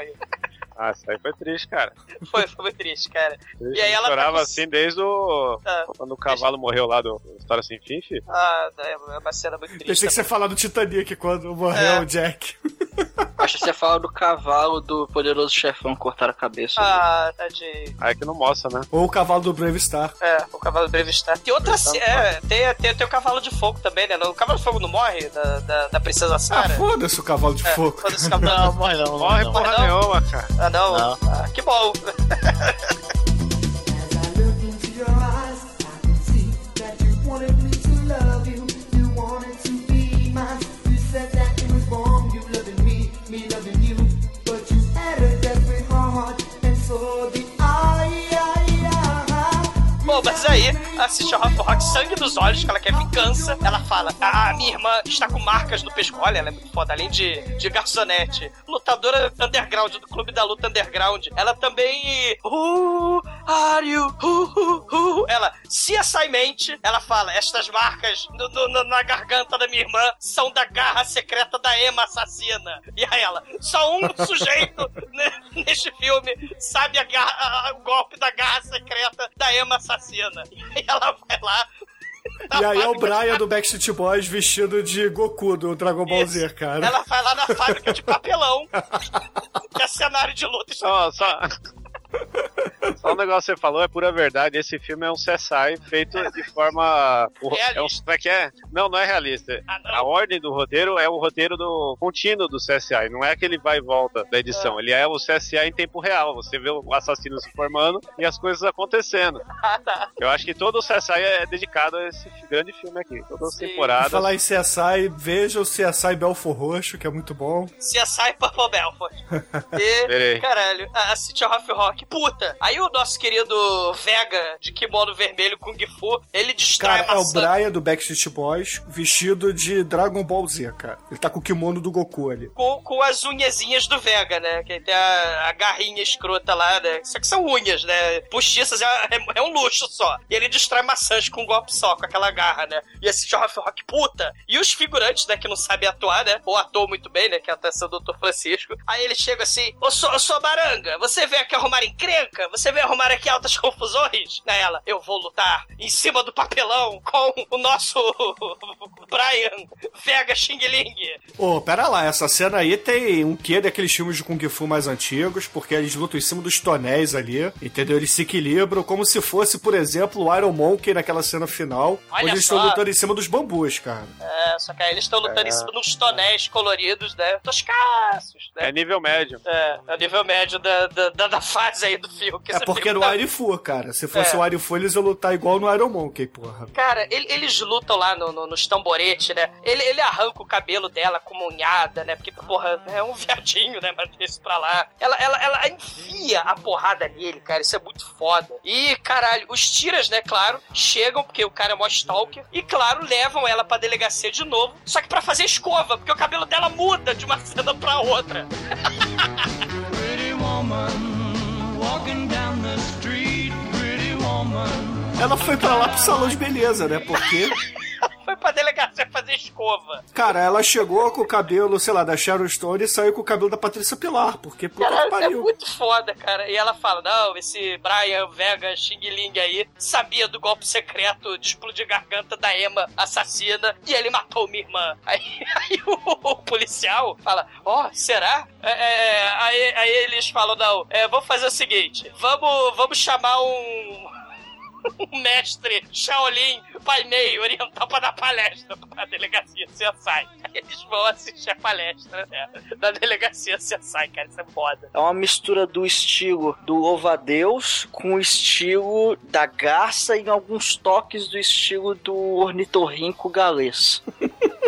Ah, isso aí foi triste, cara. Foi, foi muito triste, cara. Triste. E aí Eu ela tá chorava com- assim desde o. Ah. Quando o cavalo morreu lá do História Sem Fim, fi. Ah, é uma cena muito triste. Pensei que você falar do Titanic quando morreu É. o Jack. Acho que você fala do cavalo do poderoso chefão cortar a cabeça. Ah, tadinho. Aí que não mostra, né? Ou o cavalo do Brave Star. É, o cavalo Brave Star. Tem outra. ce- É, tem, tem, tem o cavalo de fogo também, né? O cavalo de fogo não morre da, da, da princesa Ah, Sarah? foda-se o cavalo de É, fogo. foda-se o cavalo. Não, morre não, não Morre não. porra não. nenhuma, cara. Ah, não? Não. Ah, que bom. As I look into your eyes, I can see that you wanted me to love assiste a Rock Rock, sangue nos olhos, que ela quer vingança. Ela fala: Ah, minha irmã está com marcas no pescoço. Olha, ela é muito foda, além de, de garçonete, lutadora underground, do clube da luta underground. Ela também. Who are you? Who, who, who? Ela, CSI mente, ela fala: Estas marcas no- no- na garganta da minha irmã são da garra secreta da Emma assassina. E aí ela, só um sujeito neste filme sabe a garra- a- o golpe da garra secreta da Emma assassina. E ela vai lá. na E aí é o fábrica de Brian do Backstreet Boys vestido de Goku do Dragon Ball Z, cara. Ela vai lá na fábrica de papelão, que é cenário de luta. Só, só. Só um negócio que você falou, é pura verdade. Esse filme é um CSI feito de forma. É um, como é que é? Não, não é realista. Ah, não. A ordem do roteiro é o roteiro do contínuo do CSI. Não é aquele vai e volta da edição. Ele é o CSI em tempo real. Você vê o assassino se formando e as coisas acontecendo. Ah, tá. Eu acho que todo o CSI é dedicado a esse grande filme aqui. Todas as Sim. temporadas. Falar em CSI, veja o CSI Belfor Roxo, que é muito bom. CSI Purple Belfort. E, caralho, a, a City of Puta. Aí o nosso querido Vega de kimono vermelho Kung Fu, ele destrói Cara, a é o maçã. Brian do Backstreet Boys vestido de Dragon Ball Z, cara. Ele tá com o kimono do Goku ali. Com, com as unhazinhas do Vega, né? Que tem a, a garrinha escrota lá, né? Só que são unhas, né? Postiças é, é- é um luxo só. E ele destrói maçãs com um golpe só, com aquela garra, né? E esse Rock Rock, puta! E os figurantes, né, que não sabem atuar, né? Ou atuam muito bem, né? Que é a atuação do Dr. Francisco. Aí ele chega assim: Ô, sou, sou baranga, você veio aqui arrumar encrenca? Você veio arrumar aqui altas confusões? Aí ela, eu vou lutar em cima do papelão com o nosso Brian Vega Xing Ling. Ô, pera lá, essa cena aí tem um quê daqueles filmes de Kung Fu mais antigos, porque eles lutam em cima dos tonéis ali, entendeu? Eles se equilibram como se fosse, por exemplo, o Iron Monkey naquela cena final, Olha onde eles só. estão lutando em cima dos bambus, cara. É, só que aí eles estão lutando em cima de uns tonéis coloridos, né? Toscaços, né? É nível médio. É, é o nível médio da, da, da fase aí do que É porque no tá- Arifu, cara. Se fosse É. o Arifu, eles iam lutar igual no Iron Monkey, porra. Cara, ele- eles lutam lá no, no, nos tamboretes, né? Ele, ele arranca o cabelo dela com unhada, né? Porque, porra, é um viadinho, né? Mas deixa pra lá. Ela, ela, ela enfia a porrada nele, cara. Isso é muito foda. E, caralho, os tiras, né, claro, chegam, porque o cara é mó stalker. E, claro, levam ela pra delegacia de novo. Só que pra fazer escova, porque o cabelo dela muda de uma cena pra outra. Ela foi pra lá pro salão de beleza, né? Porque, Foi pra delegacia fazer escova. cara, ela chegou com o cabelo, sei lá, da Sharon Stone e saiu com o cabelo da Patrícia Pilar. Porque, puta que Caralho, é pariu. muito foda, cara. E ela fala: não, esse Brian Vega Xing Ling aí sabia do golpe secreto de explodir garganta da Emma assassina e ele matou minha irmã. Aí, aí o, o policial fala: ó, será? É, é, aí, aí eles falam: não, é, vamos fazer o seguinte: vamos, vamos chamar um. Um mestre Shaolin Pai Mei oriental pra dar palestra pra delegacia CSI. Eles vão assistir a palestra né, da delegacia CSI, cara, isso é foda. É uma mistura do estilo do Louva-a-Deus com o estilo da garça e alguns toques do estilo do ornitorrinco galês.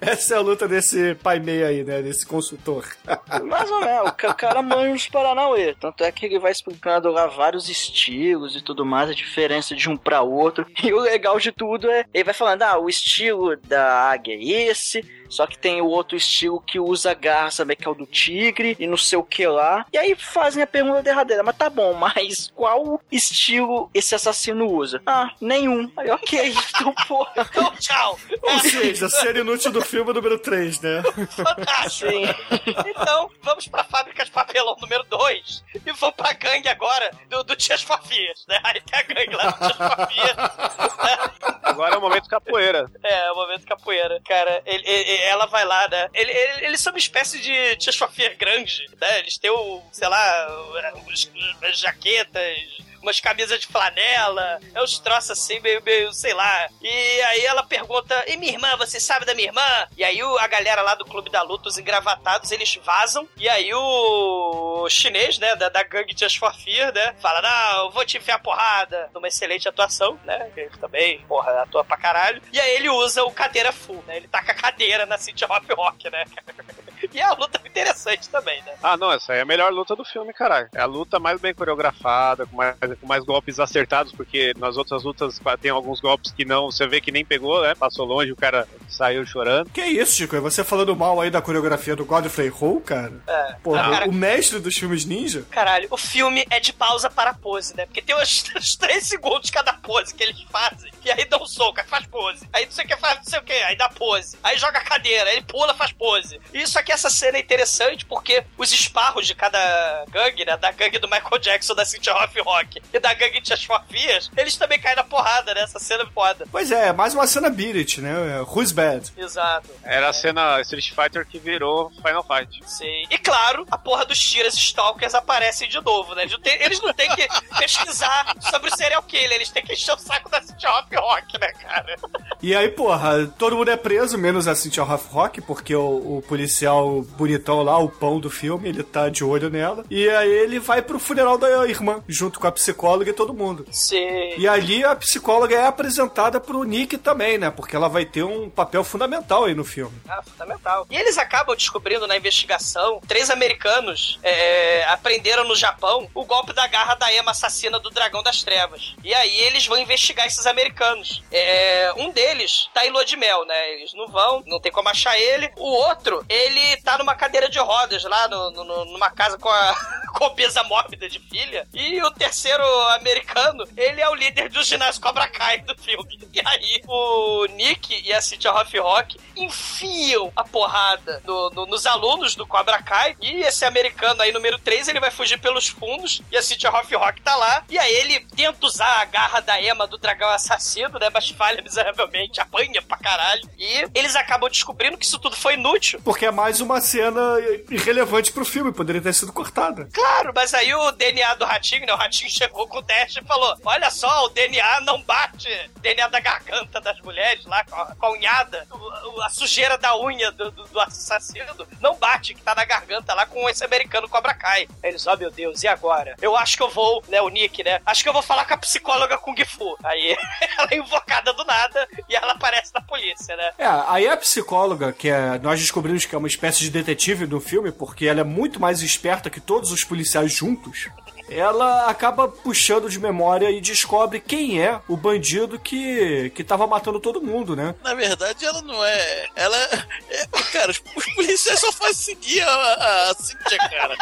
Essa é a luta desse pai meio aí, né? Desse consultor. Mais ou menos, o ca- cara manja os Paranauê. Tanto é que ele vai explicando lá vários estilos e tudo mais, a diferença de um pra outro. E o legal de tudo é, ele vai falando, ah, o estilo da águia é esse, só que tem o outro estilo que usa garça, né, que é o do tigre, e não sei o que lá. E aí fazem a pergunta derradeira, mas tá bom, mas qual estilo esse assassino usa? Ah, nenhum. Aí, ok, então porra. Então, tchau. Ou seja, cena inútil do filme número 3, né? Fantástico. Sim. Então, vamos pra fábrica de papelão número 2 e vamos pra gangue agora do, do Tias Fofias, né? Aí tem a gangue lá do Tias Fofias. Agora é o momento capoeira. É, o momento capoeira. Cara, ele- ele- ela vai lá, né? Ele- ele- Eles são uma espécie de Fofias grande, né? Eles têm o, sei lá, as jaquetas, umas camisas de flanela, é uns troços assim, meio, meio, sei lá. E aí ela pergunta, e minha irmã, você sabe da minha irmã? E aí a galera lá do Clube da Luta, os engravatados, eles vazam, e aí o chinês, né, da, da gangue for Fear, né, fala, não, vou te enfiar porrada, numa excelente atuação, né, ele também, porra, atua pra caralho. E aí ele usa o cadeira full, né, ele taca a cadeira na City Hop Rock, né, E é a luta interessante também, né. Ah, não, essa aí é a melhor luta do filme, caralho. É a luta mais bem coreografada, com mais, com mais golpes acertados, porque nas outras lutas tem alguns golpes que não, você vê que nem pegou, né? Passou longe, o cara saiu chorando. Que isso, Chico? É você falando mal aí da coreografia do Godfrey Ho, cara? É. Porra, Ah, cara, o mestre dos filmes ninja? Caralho, o filme é de pausa para pose, né? Porque tem uns, uns 3 segundos cada pose que eles fazem. E aí dá um soco, aí faz pose. Aí não sei o que faz, não sei o que, aí dá pose. Aí joga a cadeira, aí pula, faz pose. E isso aqui, essa cena é interessante porque os esparros de cada gangue, né? Da gangue do Michael Jackson, da Cynthia Hoff Rock e da gangue de Fofias, eles também caem na porrada, né? Essa cena é foda. Pois é, mais uma cena Beat It, né? Who's Bad? Exato. Era a cena Street Fighter que virou Final Fight. Sim. E claro, a porra dos tiras stalkers aparecem de novo, né? Eles não têm- Eles não têm que pesquisar sobre o serial killer, eles têm que encher o saco da City Hop Rock, né, cara? E aí, porra, todo mundo é preso, menos a Cynthia Hoff Rock, porque o, o policial bonitão lá, o pão do filme, ele tá de olho nela. E aí ele vai pro funeral da irmã, junto com a psicóloga e todo mundo. Sim. E ali a psicóloga é apresentada pro Nick também, né? Porque ela vai ter um papel fundamental aí no filme. Ah, fundamental. E eles acabam descobrindo na investigação, três americanos é, aprenderam no Japão o golpe da garra da Ema assassina do Dragão das Trevas. E aí eles vão investigar esses americanos. É, um deles tá em lua de mel, né? Eles não vão, não tem como achar ele. O outro, ele tá numa cadeira de rodas lá no- no- numa casa com a, com a obesa mórbida de filha. E o terceiro americano, ele é o líder do ginásio Cobra Kai do filme. E aí o Nick e a Cynthia Hoff Rock enfiam a porrada no- no- nos alunos do Cobra Kai. E esse americano aí, número 3, ele vai fugir pelos fundos. E a Cynthia Hoff Rock tá lá. E aí ele tenta usar a garra da Emma do dragão assassino, né? Mas falha miseravelmente, apanha pra caralho. E eles acabam descobrindo que isso tudo foi inútil. Porque é mais uma cena irrelevante pro filme, poderia ter sido cortada. Claro, mas aí o DNA do ratinho, né? O ratinho chegou com o teste e falou: Olha só, o DNA não bate. DNA da garganta das mulheres lá, com a, unhada, a sujeira da unha do, do- do assassino não bate, que tá na garganta lá com esse americano Cobra Kai. Aí eles, ó meu Deus, e agora? Eu acho que eu vou, né, o Nick, né? Acho que eu vou falar com a psicóloga Kung Fu. Aí ela é invocada do nada e ela aparece na polícia, né? É, aí a psicóloga, que é, nós descobrimos que é uma espécie de detetive no filme, porque ela é muito mais esperta que todos os policiais juntos. Ela acaba puxando de memória e descobre quem é o bandido que, que tava matando todo mundo, né? Na verdade, ela não é. Ela é. Cara, os, policiais só fazem seguir a, a, a Cynthia, cara.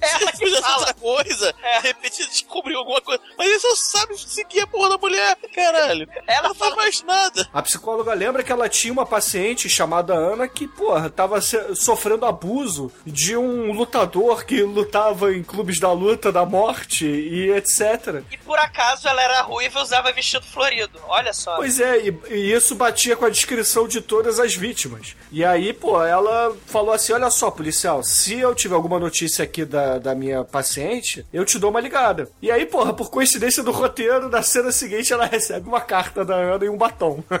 Eles fizessem outra coisa, de repente descobriu alguma coisa. Mas eles só sabem seguir a porra da mulher, caralho. Ela não faz mais nada. A psicóloga lembra que ela tinha uma paciente chamada Ana que, porra, tava sofrendo abuso de um lutador que lutava em clubes da luta, da morte e etc. E por acaso ela era ruiva e usava vestido florido. Olha só. Pois é, e, e isso batia com a descrição de todas as vítimas. E aí, pô, ela falou assim: olha só, policial, se eu tiver alguma notícia aqui da, da, minha paciente, eu te dou uma ligada. E aí, porra, por coincidência do roteiro, na cena seguinte ela recebe uma carta da Ana e um batom.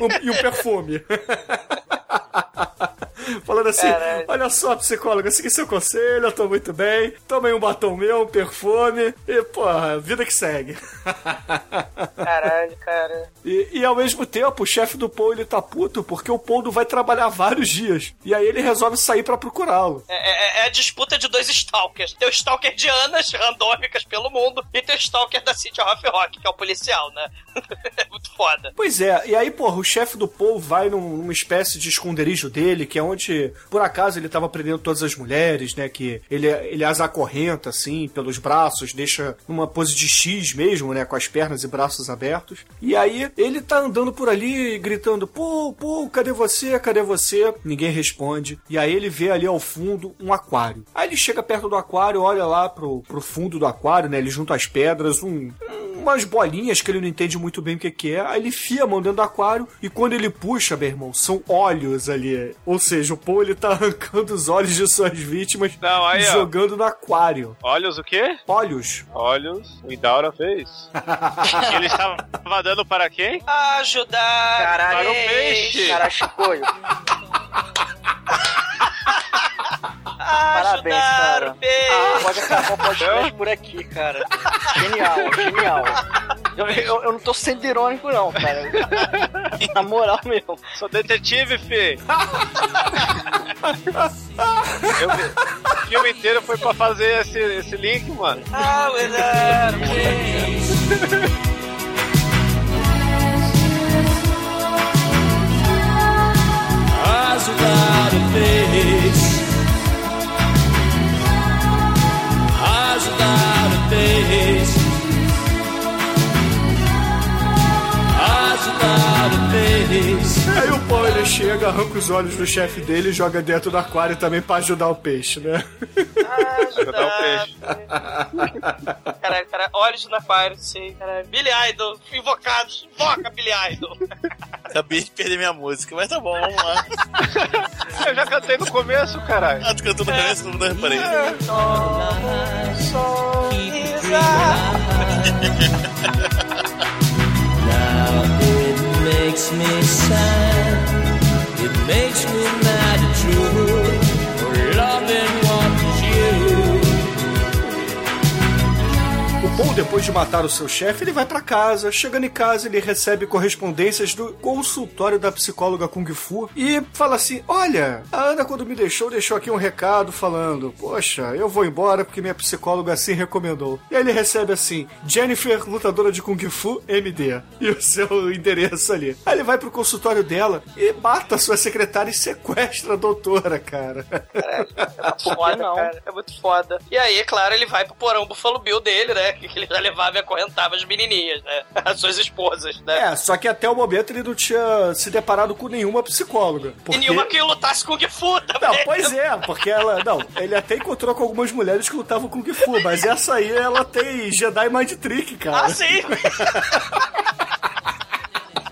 Um- e um perfume. Falando assim, Caralho. olha só, psicóloga, segui seu conselho, eu tô muito bem, tomei um batom meu, um perfume, e, porra, vida que segue. Caralho, cara. E, e ao mesmo tempo, o chefe do Paul ele tá puto porque o não vai trabalhar vários dias. E aí ele resolve sair pra procurá-lo. É, é- é a disputa de dois stalkers. Tem o stalker de Anas randômicas pelo mundo e tem o stalker da City of Rock, que é o policial, né? É muito foda. Pois é, e aí, porra, o chefe do Paul vai num- numa espécie de esconderijo dele, que é onde, por acaso, ele tava prendendo todas as mulheres, né? Que ele, ele as acorrenta, assim, pelos braços, deixa numa pose de X mesmo, né? Com as pernas e braços abertos. E aí, ele tá andando por ali, gritando: Paul, Paul, cadê você? Cadê você? Ninguém responde. E aí, ele vê ali ao fundo um aquário. Aí, ele chega perto do aquário, olha lá pro, pro fundo do aquário, né? Ele junta as pedras, um, umas bolinhas que ele não entende muito bem o que, que é. Aí ele enfia a mão dentro do aquário e quando ele puxa, meu irmão, são olhos ali. Ou seja, o Paul ele tá arrancando os olhos de suas vítimas Não, aí, e ó. jogando no aquário. Olhos o quê? Olhos. Olhos, o Indaura fez. Ele estava dando para quem? Ajudar. Caralho, Para o peixe. Caralho. Parabéns, cara. Ah, pode acabar o podcast por aqui, cara. Genial, genial. Eu, eu, eu não tô sendo irônico, não, cara. Na moral mesmo. Sou detetive, fi. Eu o filme inteiro foi pra fazer esse, esse link, mano. Ajudar o peixe. Ajudar o Ajudar o peixe. Aí o Paul ele chega, arranca os olhos do chefe dele e joga dentro do aquário também pra ajudar o peixe, né? Ajudar o peixe. Caralho, cara, olhos na aquário, sim, caralho. Billy Idol, invocados, invoca Billy Idol. Acabei de perder minha música, mas tá bom, vamos lá. Eu já cantei no começo, caralho. Ah, tu cantou no começo, não reparei. Now it makes me sad. It makes me mad and true. For loving what is you. O Paul, depois de matar o seu chefe, ele vai pra casa. Chegando em casa, ele recebe correspondências do consultório da psicóloga Kung Fu e fala assim: Olha, a Ana, quando me deixou, deixou aqui um recado falando: Poxa, eu vou embora porque minha psicóloga assim recomendou. E aí ele recebe assim: Jennifer, lutadora de Kung Fu, MD. E o seu endereço ali. Aí ele vai pro consultório dela e mata a sua secretária e sequestra a doutora, cara. Foda, não? cara. É muito foda. E aí, claro, ele vai pro porão Buffalo Bill dele, né? Que ele já levava e acorrentava as menininhas, né? As suas esposas, né? É, só que até o momento ele não tinha se deparado com nenhuma psicóloga. E Porque... nenhuma que lutasse Kung Fu também. Não, pois é, porque ela. Não, ele até encontrou com algumas mulheres que lutavam com Kung Fu, mas essa aí ela tem Jedi Mind Trick, cara. Ah, sim!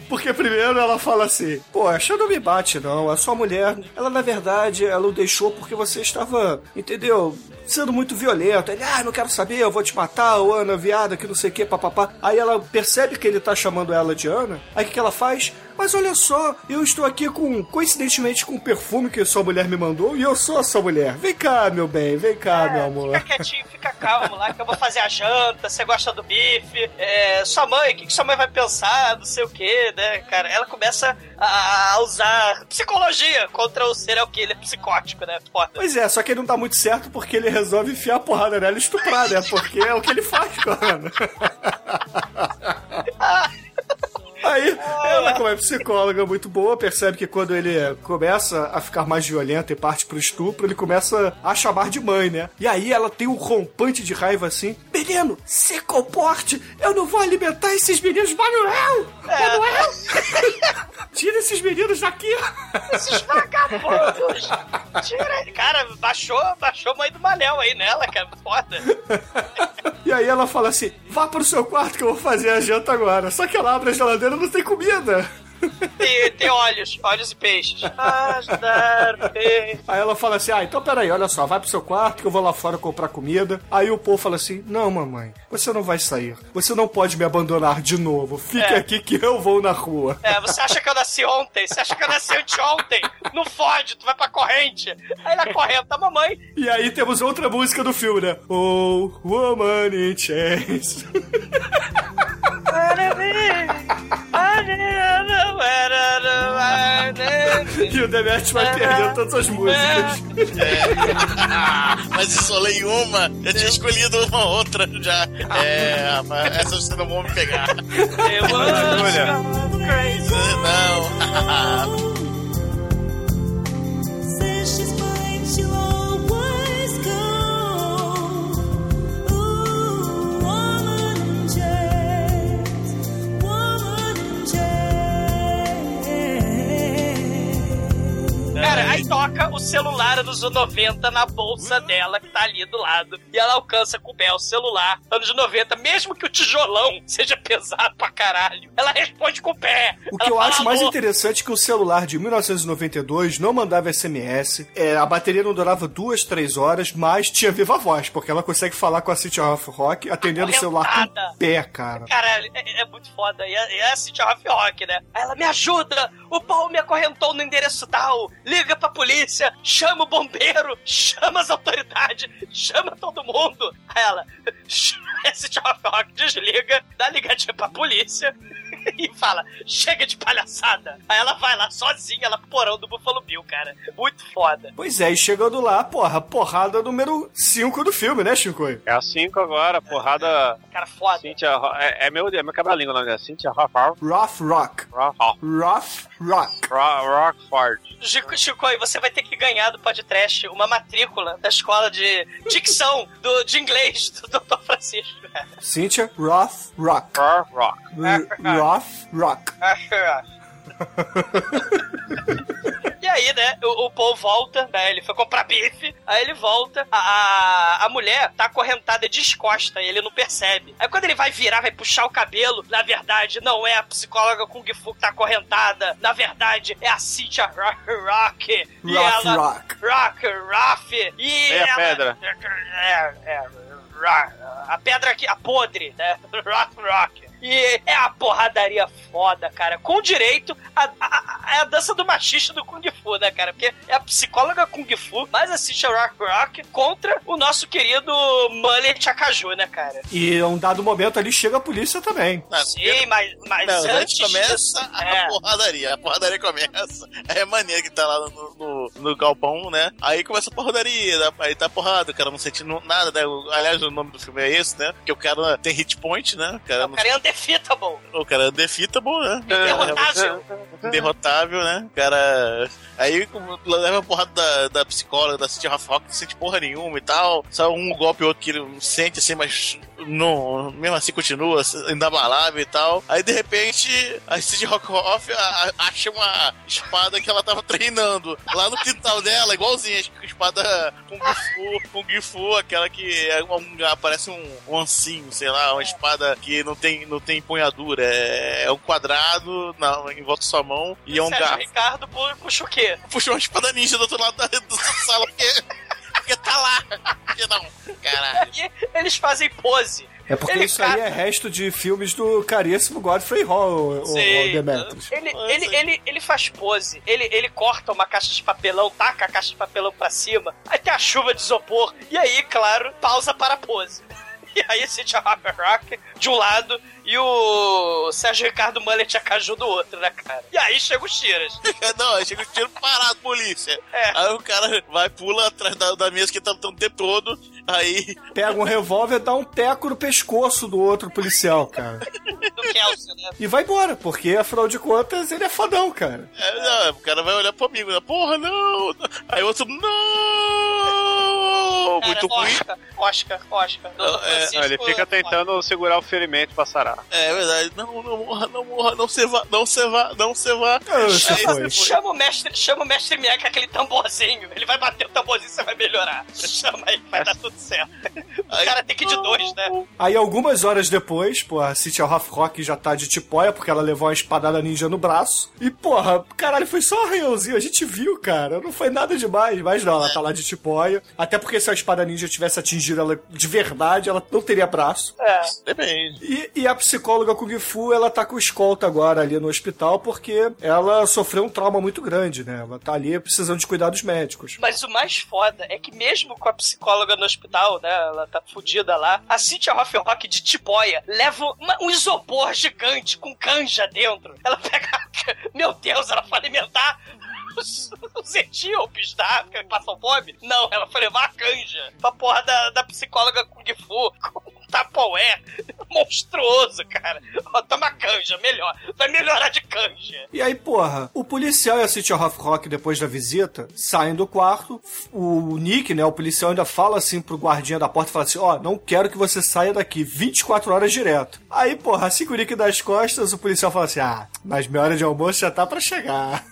Porque primeiro ela fala assim: Poxa, não me bate, não. A sua mulher, ela na verdade, ela o deixou porque você estava, entendeu? Sendo muito violento. Ele, ah, não quero saber, eu vou te matar, ô Ana, viada, que não sei o que, papapá. Aí ela percebe que ele tá chamando ela de Ana. Aí o que, que ela faz? Mas olha só, eu estou aqui com, coincidentemente, com o perfume que sua mulher me mandou e eu sou a sua mulher. Vem cá, meu bem, vem cá, meu amor. Fica quietinho, fica calmo lá, que eu vou fazer a janta, você gosta do bife, é, sua mãe, o que, que sua mãe vai pensar, não sei o que, né, cara? Ela começa a, a usar psicologia contra o serial killer psicótico, né? Foda. Pois é, só que ele não dá muito certo porque ele resolve enfiar a porrada nela e estuprar, né? Porque é o que ele faz com a Ana. Aí, ela, como é psicóloga muito boa, percebe que quando ele começa a ficar mais violento e parte pro estupro, ele começa a chamar de mãe, né? E aí ela tem um rompante de raiva assim: Menino, se comporte! Eu não vou alimentar esses meninos, Manuel! Manuel! Tira esses meninos daqui! Esses vagabundos! Tira. Cara, baixou, baixou a mãe do Manel aí nela, cara. Foda. E aí ela fala assim: vá pro seu quarto que eu vou fazer a janta agora. Só que ela abre a geladeira não tem comida. Tem, tem olhos, olhos e peixes. Peixe. Aí ela fala assim: Ah, então peraí, olha só, vai pro seu quarto que eu vou lá fora comprar comida. Aí o Paul fala assim: Não, mamãe, você não vai sair. Você não pode me abandonar de novo. Fique É. aqui que eu vou na rua. É, você acha que eu nasci ontem? Você acha que eu nasci anteontem? Não fode, tu vai pra corrente. Aí ele acorrenta, mamãe. E aí temos outra música do filme, né? Oh, Woman in Chains. e o Demet vai perdendo todas as músicas. Mas isolei uma, eu tinha escolhido uma outra já. É, mas essa você não vão me pegar. Não. She's mine, she'll always Cara, aí toca o celular dos anos 90 na bolsa dela, que tá ali do lado. E ela alcança com o pé o celular, anos 90, mesmo que o tijolão seja pesado pra caralho. Ela responde com o pé. O que eu fala, acho mais interessante é que o celular de 1992 não mandava SMS, é, a bateria não durava duas, três horas, mas tinha viva voz, porque ela consegue falar com a City of Rock atendendo o celular com o pé, cara. Caralho, é, é muito foda. E é, é assim, Rock Rock, né? Aí ela me ajuda! O Paul me acorrentou no endereço tal. Liga pra polícia, chama o bombeiro, chama as autoridades, chama todo mundo. Aí ela, esse Rock Rock desliga, dá ligadinha pra polícia. E fala, chega de palhaçada. Aí ela vai lá sozinha, ela pro porão do Buffalo Bill, cara. Muito foda. Pois é, e chegando lá, porra, porrada número 5 do filme, né, Chico? É a 5 agora, porrada. Cara, foda. Cynthia, é, é meu, é meu quebra-língua o nome dela. Cynthia Rothford. Rough Rock. Rough Rock. Rockford. Chico, Chico, aí você vai ter que ganhar do podcast uma matrícula da escola de dicção do, de inglês do Dr. Francisco. Cynthia Roth Rock. Rock. R- Roth Rock. E aí, né, o, o Paul volta, né, ele foi comprar bife, aí ele volta, a, a, a mulher tá acorrentada descosta e ele não percebe. Aí quando ele vai virar, vai puxar o cabelo, na verdade, não é a psicóloga Kung Fu que tá acorrentada, na verdade, é a Cynthia Rock, Rock e ela... Rock. Rock, Ruff, e Meia ela... pedra. É, é, a pedra aqui, a podre, né, Rock, Rock. E é a porradaria foda, cara. Com direito a, a, a- é a dança do machista do Kung Fu, né, cara? Porque é a psicóloga Kung Fu, mais assiste a Rock Rock contra o nosso querido Mullet Chakaju, né, cara? E a um dado momento ali chega a polícia também. Sim, mas, mas Não, antes. antes começa disso- a é. porradaria. A porradaria começa. É maneiro que tá lá no, no, no galpão, né? Aí começa a porradaria, né? aí tá porrada, o cara não sente nu- nada, né? Aliás, o nome do filme é esse, né? Porque o cara tem hit point, né? O cara, O cara é undefeatable. o cara é undefeatable, né? Derrotável. Derrotável, né? O cara. Aí como leva a porrada da, da psicóloga, da City Half Rock, não sente porra nenhuma e tal. Só um golpe ou outro que ele sente assim, mas não, mesmo assim continua inabalável e tal. Aí de repente a City Rock Off a- a- acha uma espada que ela tava treinando lá no quintal dela, igualzinha, a espada Kung Fu, Kung Fu, aquela que é um, parece um, um ancinho, sei lá, uma espada que não tem, não tem empunhadura, é, é um quadrado na, em volta da sua mão e é um Sérgio garfo. Ricardo pu- puxa o quê? Puxou uma espada ninja do outro lado da, da sala, porque, porque tá lá. Porque não, caralho. E eles fazem pose. É porque Ele isso aí é resto de filmes do caríssimo Godfrey Hall, o, o. Demetrius. Ele, ele, ele, ele faz pose, ele, ele corta uma caixa de papelão, taca a caixa de papelão pra cima, aí tem a chuva de isopor, e aí, claro, pausa para a pose. E aí esse Rock Rock de um lado e o Sérgio Ricardo Mullet Acaju do outro, né, cara? E aí chega os tiras. Não, aí chega o tiro parado, polícia. Aí o cara vai, pula atrás da, da mesa que tá o tempo todo, aí Pega um revólver, dá um teco no pescoço do outro policial, cara. Do Kelsey, né? E vai embora, porque afinal de contas ele é fodão, cara. É, não, o cara vai olhar pro amigo, né? Porra, não! Aí o outro, não! Muito ruim. Oscar, Oscar, Oscar. Dr. Não, é, Francisco, Ele fica tentando segurar o ferimento pra sarar. É verdade. Não, não morra, não morra, não se vá, não se vá, não se vá. Chama, chama o mestre, chama o mestre Miyagi com aquele tamborzinho. Ele vai bater o tamborzinho e você vai melhorar. Chama aí, vai dar tudo certo. O cara tem que ir de dois, né? Aí algumas horas depois, pô, a Cynthia Rock já tá de tipóia porque ela levou uma espadada ninja no braço. E, porra, caralho, foi só um arranhãozinho. A gente viu, cara. Não foi nada demais. Mas não, ela tá lá de tipóia. Até porque se a espada ninja tivesse atingido ela de verdade, ela não teria braço. É. Depende. E, e a psicóloga Kung Fu, ela tá com escolta agora ali no hospital porque ela sofreu um trauma muito grande, né? Ela tá ali precisando de cuidados médicos. Mas o mais foda é que mesmo com a psicóloga no hospital, né? Ela tá fudida lá. A Cynthia Rock de tipóia leva uma- um isopor gigante com canja dentro. Ela pega. Meu Deus, ela foi alimentar. Os, os etíopes África que passam fome? Não, ela foi levar a canja pra porra da, da psicóloga Kung Fu um Tupperware monstruoso, cara. Ó, toma canja, melhor. Vai melhorar de canja. E aí, porra, o policial e a City of Rock, depois da visita, saem do quarto. O Nick, né, o policial ainda fala assim pro guardinha da porta, fala assim, ó, não quero que você saia daqui 24 horas direto. Aí, porra, assim que o Nick dá as costas, o policial fala assim, ah, mas minha hora de almoço já tá pra chegar.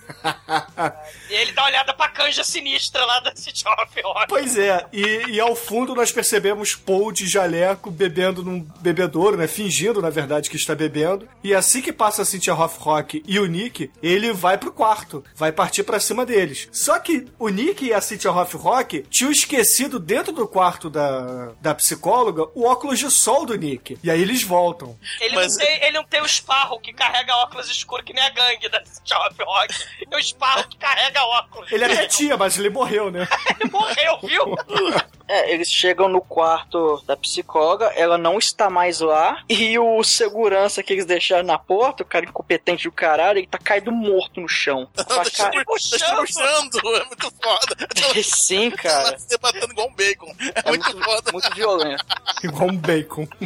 E ele dá uma olhada pra canja sinistra lá da City of Rock. Pois é, e, e ao fundo nós percebemos Paul de jaleco bebendo num bebedouro, né? Fingindo, na verdade, que está bebendo. E assim que passa a Cynthia Rock e o Nick, ele vai pro quarto, vai partir pra cima deles. Só que o Nick e a Cynthia Rock tinham esquecido dentro do quarto da, da psicóloga o óculos de sol do Nick. E aí eles voltam. Ele, Mas- não tem, ele não tem o Sparrow que carrega óculos escuros que nem a gangue da of Rock. É o Sparrow que carrega óculos. Ele até tinha, mas ele morreu, né? Ele morreu, viu? É, eles chegam no quarto da psicóloga, ela não está mais lá, e o segurança que eles deixaram na porta, o cara incompetente do caralho, ele tá caído morto no chão. Tá cara- puxando, é muito foda. Sim, cara. Ela se debatendo igual um bacon. É, É muito, muito, foda. muito violento. Igual um bacon.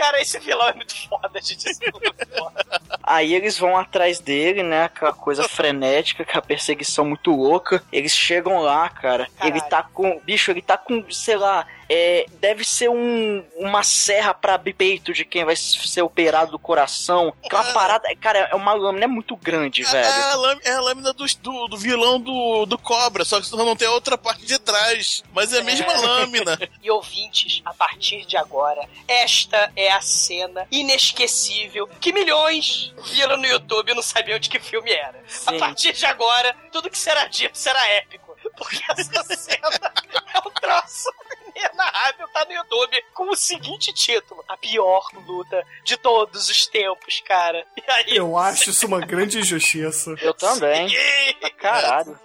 Cara, esse vilão é muito foda, gente. É muito foda. Aí eles vão atrás dele, né? Aquela coisa frenética, aquela perseguição muito louca. Eles chegam lá, cara. Ele tá com. Bicho, ele tá com, sei lá. É, deve ser um, uma serra pra abrir peito de quem vai ser operado do coração. Aquela parada. Cara, é uma lâmina é muito grande, É a, velho. lâmina, é a lâmina do, do, do vilão do, do cobra, só que não tem a outra parte de trás. Mas é a mesma lâmina. E ouvintes, a partir de agora, esta é a cena inesquecível que milhões viram no YouTube e não sabiam de que filme era. A Sim. partir de agora, tudo que será dito será épico. Porque essa cena é um troço inenarrável, tá no YouTube, com o seguinte título: A pior luta de todos os tempos, cara. E aí, Eu acho isso uma grande injustiça. Eu também. Pra caralho.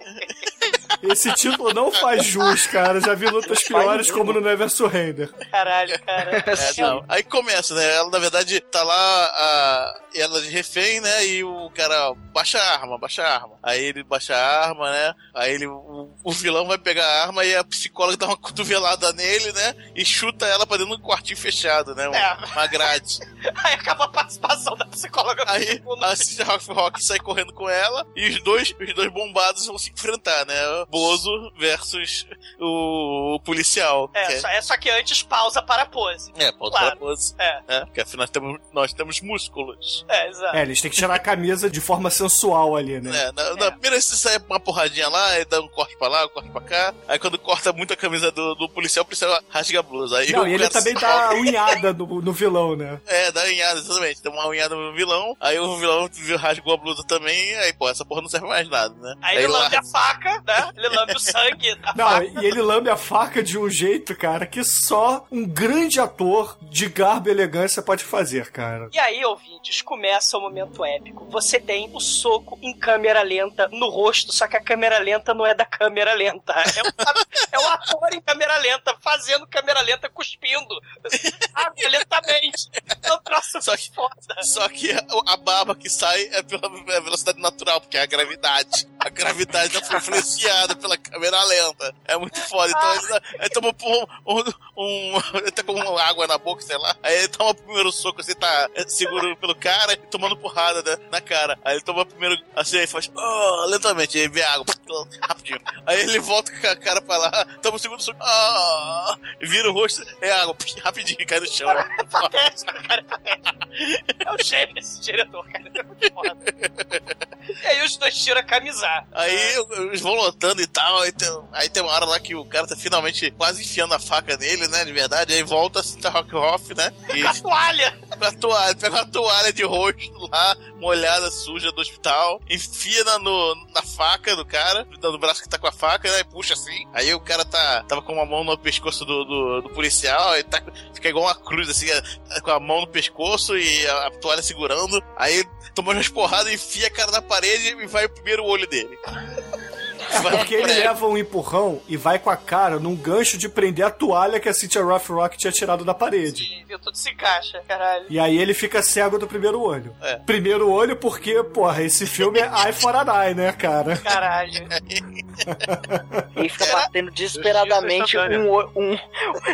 Esse título não faz jus, cara. Já vi lutas piores como no Never Surrender. caralho, cara. É, não. Aí começa, né? Ela, na verdade, tá lá, a, ela de refém, né? E o cara baixa a arma, baixa a arma. Aí ele baixa a arma, né? Aí ele, o, o vilão vai pegar a arma e a psicóloga dá uma cotovelada nele, né? E chuta ela pra dentro de um quartinho fechado, né? Uma, É. uma grade. Aí acaba a participação da psicóloga. Aí a Cynthia Rock, Rock sai correndo com ela e os dois, os dois bombados vão se enfrentar, né? Bozo versus o, o policial. É, que só, é só que antes pausa para a pose. É, ponto Claro. pra pose. É. É, porque afinal temos, nós temos músculos. É, exato. É, eles têm que tirar a camisa de forma sensual ali, né? É, na, na primeira se sai uma porradinha lá, aí dá um corte pra lá, um corte pra cá. Aí quando corta muito a camisa do, do policial, policial rasga a blusa. Aí Não, e ele também dá unhada no, no vilão, né? É, dá unhada, exatamente. Tem uma unhada no vilão, aí o vilão rasgou a blusa também, aí pô, essa porra não serve mais nada, né? Aí ele lambe a faca, né? Ele lambe o sangue da Não, faca. e ele lambe a faca de um jeito, cara, que só um grande ator de garbo e elegância pode fazer, cara. E aí, ouvintes, começa o momento épico. Você tem o soco em câmera lenta no rosto, só que a câmera lenta não é da câmera lenta. É o, é o ator em câmera lenta, fazendo câmera lenta, cuspindo. Ah, lentamente. É um troço Só que- foda. Só que a, a baba que sai é pela é velocidade natural, porque é a gravidade. a gravidade tá influenciada pela câmera lenta. É muito foda. Então ele, dá- ele toma um, um, um- Ele tá com água na boca, sei lá. Aí ele toma o primeiro soco, assim, tá segurando pelo cara e tomando porrada né, na cara. Aí ele toma o primeiro, assim, aí faz. Oh, lentamente, aí vê a água. Rapidinho. Aí ele volta com a cara pra lá, toma o segundo soco. Ah, vira o rosto, é água. Rapidinho, cai no chão. É o gênio esse diretor, cara. É muito foda. E aí os dois tiram a camisar. Aí eles vão lutando e tal. Aí tem, aí tem uma hora lá que o cara tá finalmente quase enfiando a faca nele, né? De verdade. Aí volta a Cita Rockhoff, né? E Com a toalha! com a toalha, pega uma toalha de rosto lá, molhada, suja do hospital, enfia na, no, na faca do cara, no braço que tá com a faca, né? E puxa assim. Aí o cara tá, tava com uma mão no pescoço do, do, do policial, aí tá, fica igual uma cruz, assim, com a mão no pescoço e a, a toalha segurando. Aí toma umas porradas, enfia a cara na parede e vai o primeiro olho dele. Porque ele leva um empurrão e vai com a cara num gancho de prender a toalha que a Cynthia Rothrock tinha tirado da parede. E viu, tudo se encaixa, caralho. E aí ele fica cego do primeiro olho. É. Primeiro olho porque, porra, esse filme é Eye for an Eye, né, cara? Caralho. Ele fica batendo desesperadamente um, um.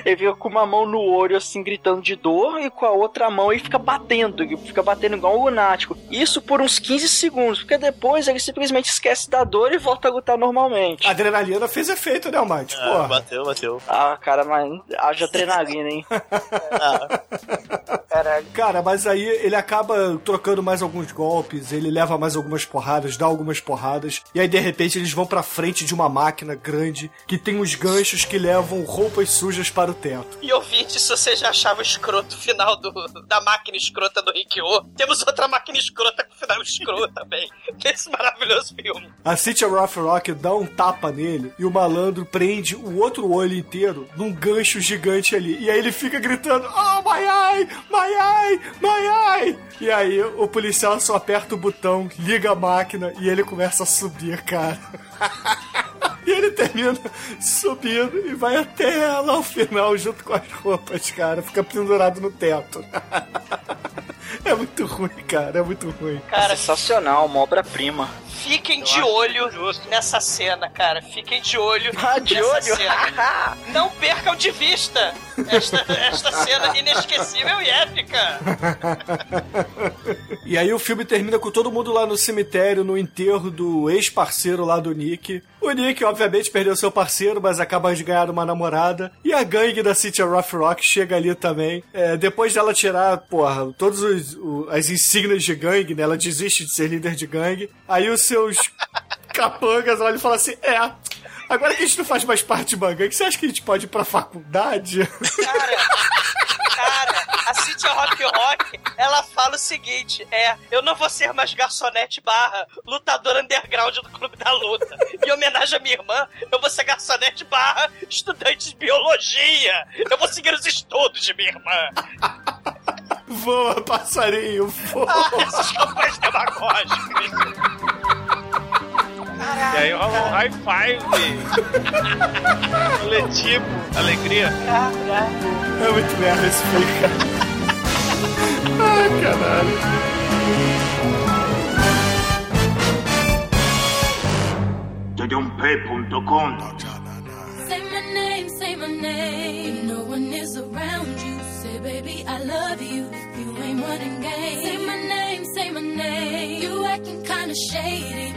Ele fica com uma mão no olho, assim, gritando de dor, e com a outra mão ele fica batendo. Ele fica batendo igual um lunático. Isso por uns 15 segundos, porque depois ele simplesmente esquece da dor e volta a lutar normalmente. A adrenalina fez efeito, né, Almighty? Ah, Porra. bateu, bateu. Ah, cara, mas haja adrenalina, hein? Caralho. Cara, mas aí ele acaba trocando mais alguns golpes, ele leva mais algumas porradas, dá algumas porradas, e aí de repente eles vão pra frente de uma máquina grande que tem uns ganchos que levam roupas sujas para o teto. E ouvinte, se você já achava escroto o final do, da máquina escrota do Rikyo, temos outra máquina escrota com final escroto também. Nesse maravilhoso filme. A Cynthia Dá um tapa nele e o malandro prende o outro olho inteiro num gancho gigante ali. E aí ele fica gritando: Oh, my eye, my eye, my eye! E aí o policial só aperta o botão, liga a máquina e ele começa a subir, cara. E ele termina subindo e vai até lá ao final junto com as roupas, cara. Fica pendurado no teto. É muito ruim, cara. É muito ruim. Cara, Sensacional, uma obra-prima. Fiquem de olho nessa cena, cara. Fiquem de olho Ah, de nessa olho? cena. Não percam de vista esta, esta cena inesquecível e épica. E aí o filme termina com todo mundo lá no cemitério, no enterro do ex-parceiro lá do Nick. O Nick, obviamente, perdeu seu parceiro, mas acaba de ganhar uma namorada. E a gangue da City Rock chega ali também. É, depois dela tirar, porra, todas as insígnias de gangue, né? Ela desiste de ser líder de gangue. Aí os seus capangas olham e falam assim: é. Agora que a gente não faz mais parte de gangue, você acha que a gente pode ir pra faculdade? Cara, cara, a Cynthia Rock Rock, ela fala o seguinte: é, eu não vou ser mais garçonete barra lutadora underground do Clube da Luta. Em homenagem à minha irmã, eu vou ser garçonete barra estudante de biologia. Eu vou seguir os estudos de minha irmã. Voa, passarinho, voa! Ah, essas campanhas demagógicas. E aí rola um high five coletivo, alegria. É muito merda esse filme, cara. Ai, caralho. Tedump.com Say my name, say my name. If no one is around you, say, baby, I love you. If you ain't running game, say my name, say my name. You acting kinda shady, ain't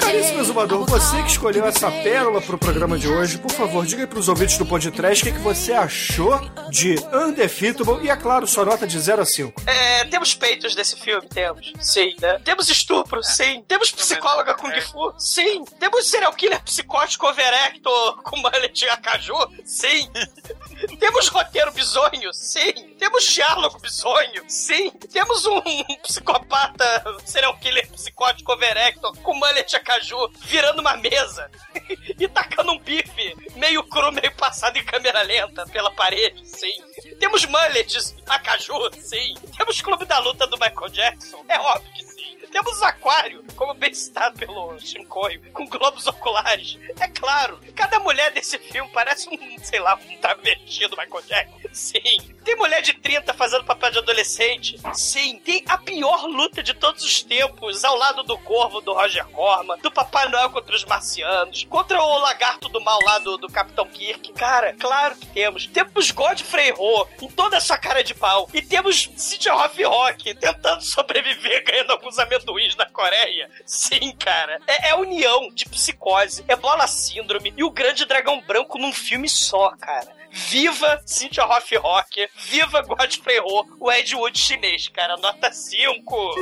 Caríssimo was você que escolheu essa pérola pro programa de hoje, por favor, diga aí pros ouvintes do podcast o que, que você achou de Undefeatable e, é claro, sua nota de 0 a 5. É, temos peitos desse filme? Temos. Sim, né? Temos estupro? Sim. Temos psicóloga Kung Fu? Sim. Temos serial killer psicótico overacto com mullet e acaju? Sim. Temos roteiro bizonho? Sim. Temos diálogo bizonho? Sim. Temos um psicopata serial killer psicótico overacto com mullet e acaju virando uma mesa e tacando um bife meio cru, meio passado em câmera lenta pela parede? Sim. Temos mullets acaju? Sim. Temos Clube da Luta do Michael Jackson? É óbvio que. Temos aquário, como bem citado pelo Shinkoio, com globos oculares. É claro, cada mulher desse filme parece um, sei lá, um travesti do Michael Jackson. Sim. Tem mulher de 30 fazendo papel de adolescente. Sim. Tem a pior luta de todos os tempos ao lado do Corvo do Roger Corman, do Papai Noel contra os marcianos, contra o lagarto do mal lá do, do Capitão Kirk. Cara, claro que temos. Temos Godfrey Ho em toda a sua cara de pau. E temos Cynthia Hoff Rock tentando sobreviver ganhando alguns amendoins na Coreia. Sim, cara. É, é união de psicose, é bola síndrome e o grande dragão branco num filme só, cara. Viva Cynthia Hoff Rock, viva Godfrey Ho, o Ed Wood chinês, cara. Nota 5.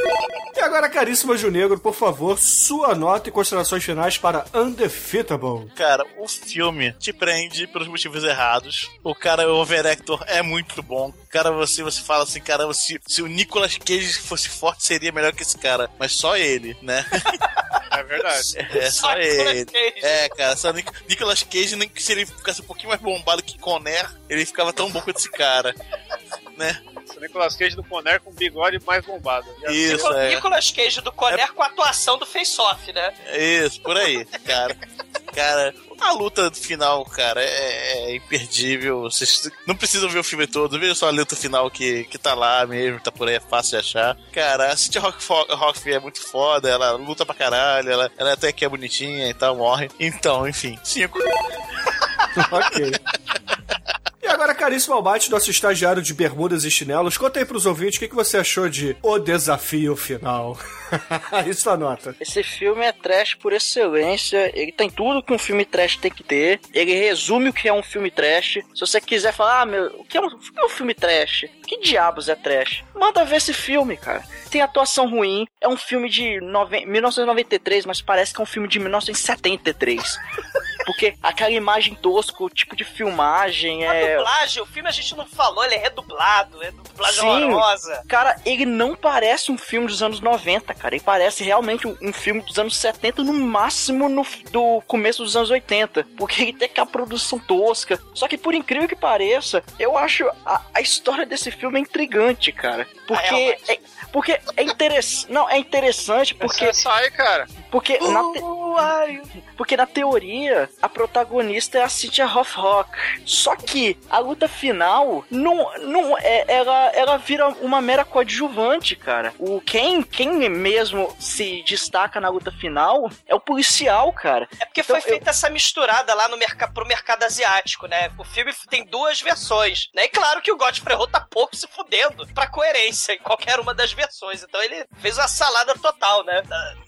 E agora, caríssimo Junegro, por favor, sua nota e considerações finais para Undefeatable. Cara, o filme te prende pelos motivos errados. O cara, o overactor, é muito bom. Cara, você, você fala assim, caramba, se, se o Nicolas Cage fosse forte, seria melhor que esse cara. Mas só ele, né? É verdade. É só ele. É, cara, só Nic Nicolas Cage, nem que se ele ficasse um pouquinho mais bombado que Conner, ele ficava tão bom quanto esse cara. Né? Nicolas Cage do Conner com bigode mais bombado. Isso, Nico- é. Nicolas Cage do Conner com a atuação do Face Off, né? Isso, por aí, cara. Cara, a luta final, cara, é, é imperdível. Vocês não precisam ver o filme todo, veja só a luta final que, que tá lá mesmo, tá por aí, é fácil de achar. Cara, a Cynthia Rock, Rock é muito foda, ela luta pra caralho, ela, ela até que é bonitinha e tal, morre. Então, enfim, cinco. ok. E agora, caríssimo Albate, nosso estagiário de bermudas e chinelos, conta aí pros ouvintes o que, que você achou de O Desafio Final. Isso anota. Esse filme é trash por excelência. Ele tem tudo que um filme trash tem que ter. Ele resume o que é um filme trash. Se você quiser falar, ah, meu, o que é um, o que é um filme trash? Que diabos é trash? Manda ver esse filme, cara. Tem atuação ruim. É um filme de nove... 1993, mas parece que é um filme de 1973. Porque aquela imagem tosca, o tipo de filmagem A é. dublagem, o filme a gente não falou, ele é redublado, é dublagem Sim. horrorosa. Cara, ele não parece um filme dos anos 90, cara. Ele parece realmente um, um filme dos anos 70, no máximo no, do começo dos anos 80. Porque ele tem aquela produção tosca. Só que por incrível que pareça, eu acho a, a história desse filme é intrigante, cara. Porque. é, porque é interessante. Não, é interessante porque. sai, cara. Porque na, te- porque na teoria, a protagonista é a Cynthia Rothrock. Só que a luta final não, não é, ela, ela vira uma mera coadjuvante, cara. O quem, quem mesmo se destaca na luta final é o policial, cara. É porque foi feita essa misturada lá no mercado, pro mercado asiático, né? O filme tem duas versões, né? E claro que o Godfrey Ho tá pouco se fudendo pra coerência em qualquer uma das versões. Então ele fez uma salada total, né?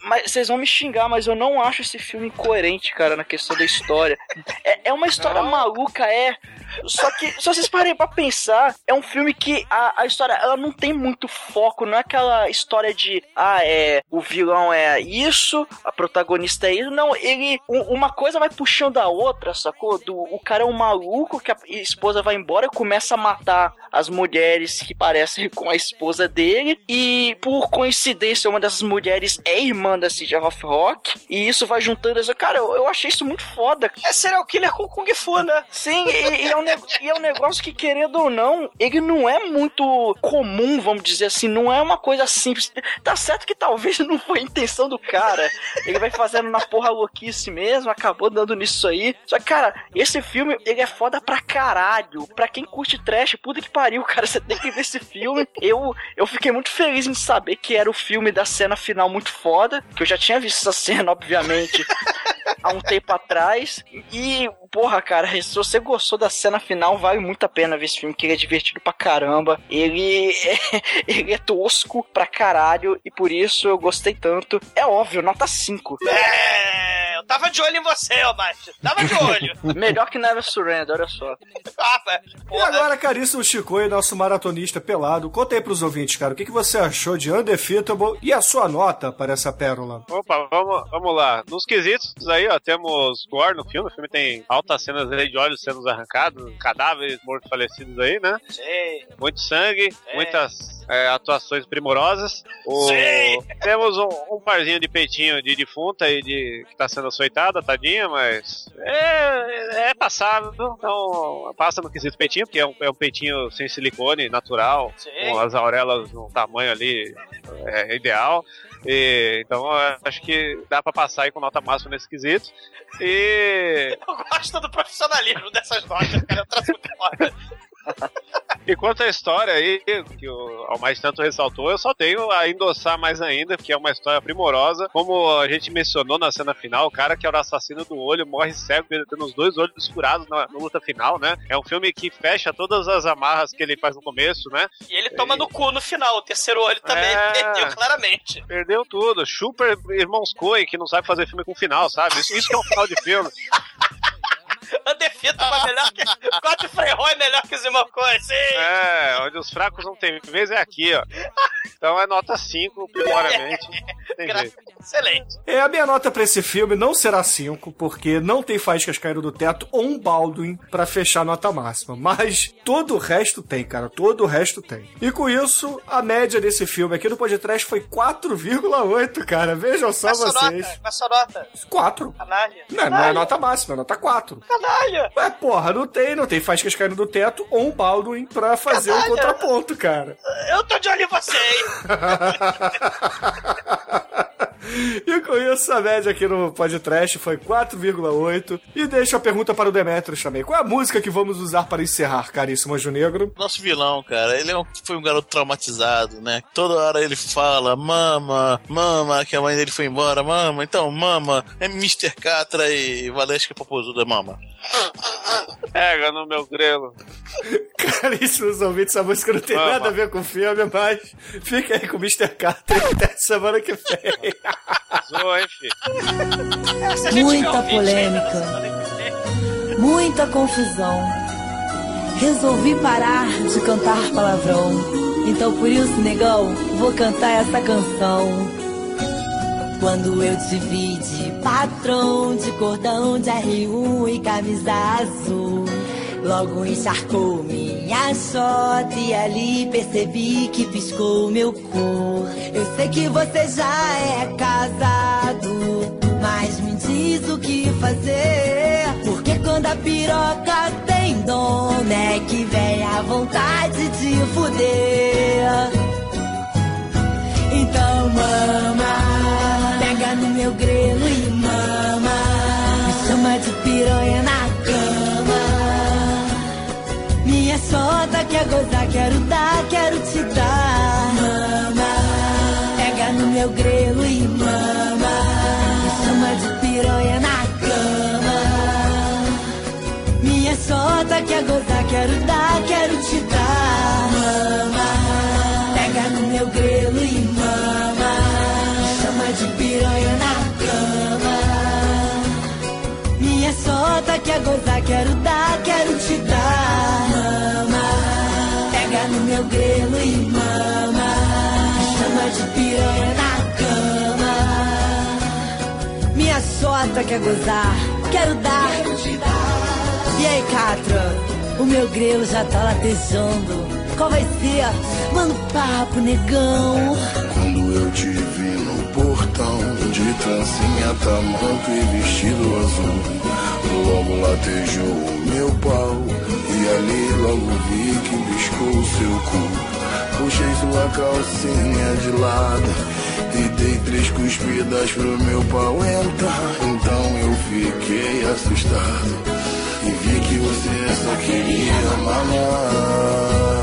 Mas vocês vão me xingar, mas eu não acho esse filme incoerente, cara, na questão da história. É, é uma história maluca, é. Só que, se vocês parem pra pensar, é um filme que a, a história, ela não tem muito foco, não é aquela história de, ah, é, o vilão é isso, a protagonista é isso. Não, ele, uma coisa vai puxando a outra, sacou? Do, o cara é um maluco que a esposa vai embora e começa a matar as mulheres que parecem com a esposa dele, e por coincidência, uma dessas mulheres é irmã da Rock, e isso vai juntando. essa- Cara, eu, eu achei isso muito foda. É serial killer com Kung Fu, né? Sim, e, e é um e é um negócio que, querendo ou não, ele não é muito comum, vamos dizer assim, não é uma coisa simples. Tá certo que talvez não foi a intenção do cara. Ele vai fazendo na porra louquice mesmo, acabou dando nisso aí. Só que, cara, esse filme, ele é foda pra caralho. Pra quem curte trash, puta que pariu, cara, você tem que ver esse filme. Eu, eu fiquei muito feliz em saber que era o filme da cena final muito foda, que eu já tinha visto essa cena, obviamente, há um tempo atrás. E, porra, cara, se você gostou da cena final, vale muito a pena ver esse filme, que ele é divertido pra caramba. Ele é, ele é tosco pra caralho, e por isso eu gostei tanto. É óbvio, nota 5. É, eu tava de olho em você, ô macho. Tava de olho. Melhor que Never Surrender, olha só. ah. E agora, caríssimo Chico e nosso maratonista pelado, conta aí pros ouvintes, cara, o que, que você achou de Undefeatable e a sua nota para essa pérola? Opa, vamos, vamos lá. Nos quesitos aí, ó, temos gore no filme. O filme tem altas cenas aí de olhos sendo arrancados, cadáveres mortos falecidos aí, né? Sim. Muito sangue, muitas é, atuações primorosas. O- Sim. Temos um, um parzinho de peitinho de defunta aí de, que tá sendo açoitada, tadinha, mas é, é passável. Então passa no quesito peitinho, porque é um, é um peitinho sem silicone, natural, Sim. com as aurelas num tamanho ali é, ideal. E, então eu acho que dá pra passar aí com nota máxima nesse quesito. E. Eu gosto do profissionalismo dessas notas, cara. Eu traço muito. E quanto à história aí, que o Almighty tanto ressaltou, eu só tenho a endossar mais ainda, porque é uma história primorosa. Como a gente mencionou na cena final, o cara que era o assassino do olho morre cego, tendo os dois olhos furados na, na luta final, né? É um filme que fecha todas as amarras que ele faz no começo, né? E ele toma no cu no final. O terceiro olho também É. perdeu claramente. Perdeu tudo. Super Irmãos Coen, que não sabe fazer filme com final, sabe? Isso, isso que é um final de filme. Andefito é melhor que. Godfrey Roy é melhor que os sim! É, onde os fracos não têm vez é aqui, ó. Então é nota 5, primoramente. Excelente. É, a minha nota pra esse filme não será 5, porque não tem faíscas caindo do teto ou um Baldwin pra fechar a nota máxima. Mas todo o resto tem, cara. Todo o resto tem. E com isso, a média desse filme aqui no podcast foi 4,8, cara. Vejam só Qual a vocês. nota? Qual a sua nota? 4. Canalha. Não, não é nota máxima, é nota 4. Canalha! Ué, porra, não tem, não tem faíscas caindo do teto ou um Baldwin pra fazer o Caralho. contraponto, cara. Eu tô de olho em você, hein? E com isso, a média aqui no podcast foi 4,8. E deixa a pergunta para o Demetrius também. Qual é a música que vamos usar para encerrar, caríssimo Anjo Negro? Nosso vilão, cara, ele é um- foi um garoto traumatizado, né? Toda hora ele fala, mama, mama, que a mãe dele foi embora, mama, então, mama, é Mr. Catra e Valesca Popozuda, mama. Pega no meu grelo. Caríssimos ouvintes, essa música não tem Vamos. nada a ver com o filme, mas fica aí com o Mr. Carter até semana que vem. Zoa, hein, filho? Muita polêmica, muita confusão. Resolvi parar de cantar palavrão. Então por isso, negão, vou cantar essa canção. Quando eu te vi de patrão, de cordão de R1 e camisa azul, logo encharcou minha shot e ali percebi que piscou meu cor. Eu sei que você já é casado, mas me diz o que fazer. Porque quando a piroca tem dom, né que vem a vontade de fuder. Então mama, meu grelo e mama. Me chama de piranha na cama. Minha sota quer gozar, quero dar, quero te dar. Mama, pega no meu grelo e mama. Me chama de piranha na cama. Minha sota quer gozar, quero dar, quero te quer gozar, quero dar, quero te dar. Mama, pega no meu grelo e mama. Chama de piranha na cama. Minha sota quer gozar, quero dar, quero te dar. E aí, Catra, o meu grelo já tá latejando. Qual vai ser? Manda um papo, negão. Quando eu te vi no De trancinha, tamanco e vestido azul. Logo latejou o meu pau E ali logo vi que piscou o seu cu. Puxei sua calcinha de lado E dei três cuspidas pro meu pau entrar. Então eu fiquei assustado E vi que você só queria mamar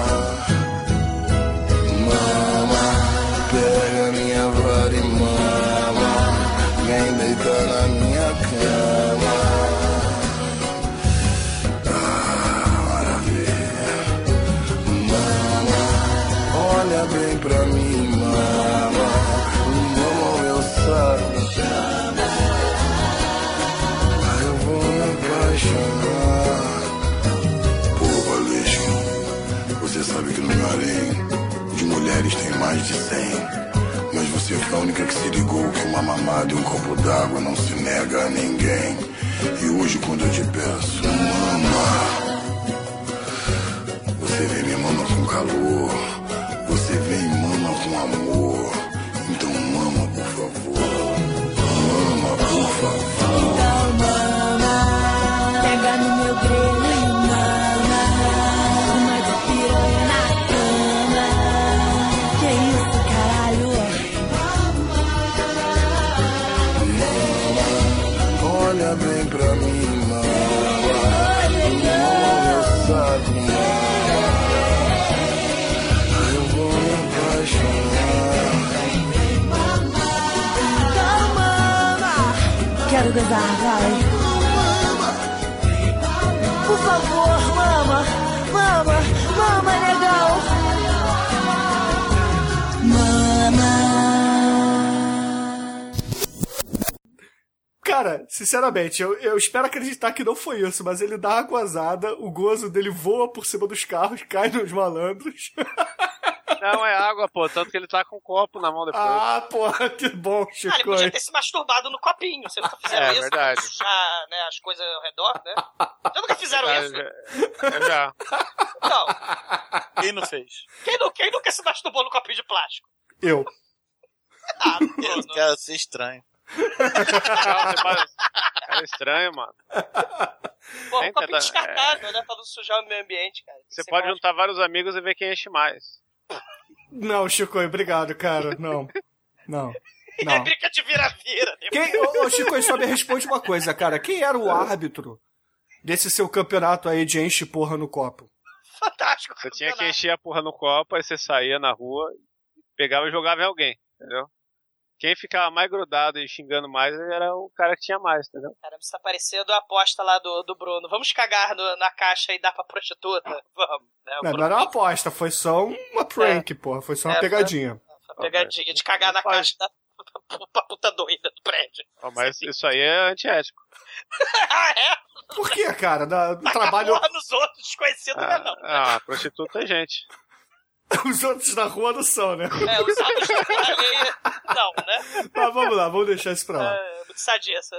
mulheres tem mais de cem. Mas você foi a única que se ligou que uma mamada e um copo d'água não se nega a ninguém. E hoje quando eu te peço, mama, você vem me mama com calor, vai. Por favor, mama, mama, mama, legal. Mama. Cara, sinceramente, eu, eu espero acreditar que não foi isso, mas ele dá uma gozada, o gozo dele voa por cima dos carros, cai nos malandros. Não, é água, pô. Tanto que ele tá com um copo na mão depois. Ah, porra, que bom, Chico. Ah, ele podia ter se masturbado no copinho. Vocês nunca fizeram É, isso? verdade. Já, né, as coisas ao redor, né? Vocês nunca fizeram Já, isso? já, já. Não. Quem não fez? Quem, nu- quem nunca se masturbou no copinho de plástico? Eu. Ah, Cara, você é estranho. Não, você faz- É estranho, mano. Pô, um copinho descartável, né? Pra não sujar o meio ambiente, cara. Você pode juntar vários amigos e ver quem enche mais. Não, Chico, obrigado, cara. Não. Não. É Não. briga de vira-vira. né? Quem, ô, ô, Chico, só me responde uma coisa, cara. Quem era o árbitro desse seu campeonato aí de enche porra no copo? Fantástico. Você tinha que encher a porra no copo, aí você saía na rua, pegava e jogava em alguém, entendeu? Quem ficava mais grudado e xingando mais era o cara que tinha mais, entendeu? Caramba, isso tá parecendo a aposta lá do, do Bruno. Vamos cagar no- na caixa e dar pra prostituta? Vamos. Né? Não, Bruno não era uma aposta, foi só uma prank, porra. Foi só uma É, pegadinha. Uma pegadinha de cagar na caixa da pra puta doida do prédio. Ó, Mas isso aí é antiético. ah, é? Por que, cara? Do Tacar trabalho. porra nos outros, desconhecido não é não. Ah, prostituta é gente. Os outros da rua não são, né? É, os atos da lei, não, né? Mas vamos lá, vamos deixar isso pra lá. É, muito sadia essa.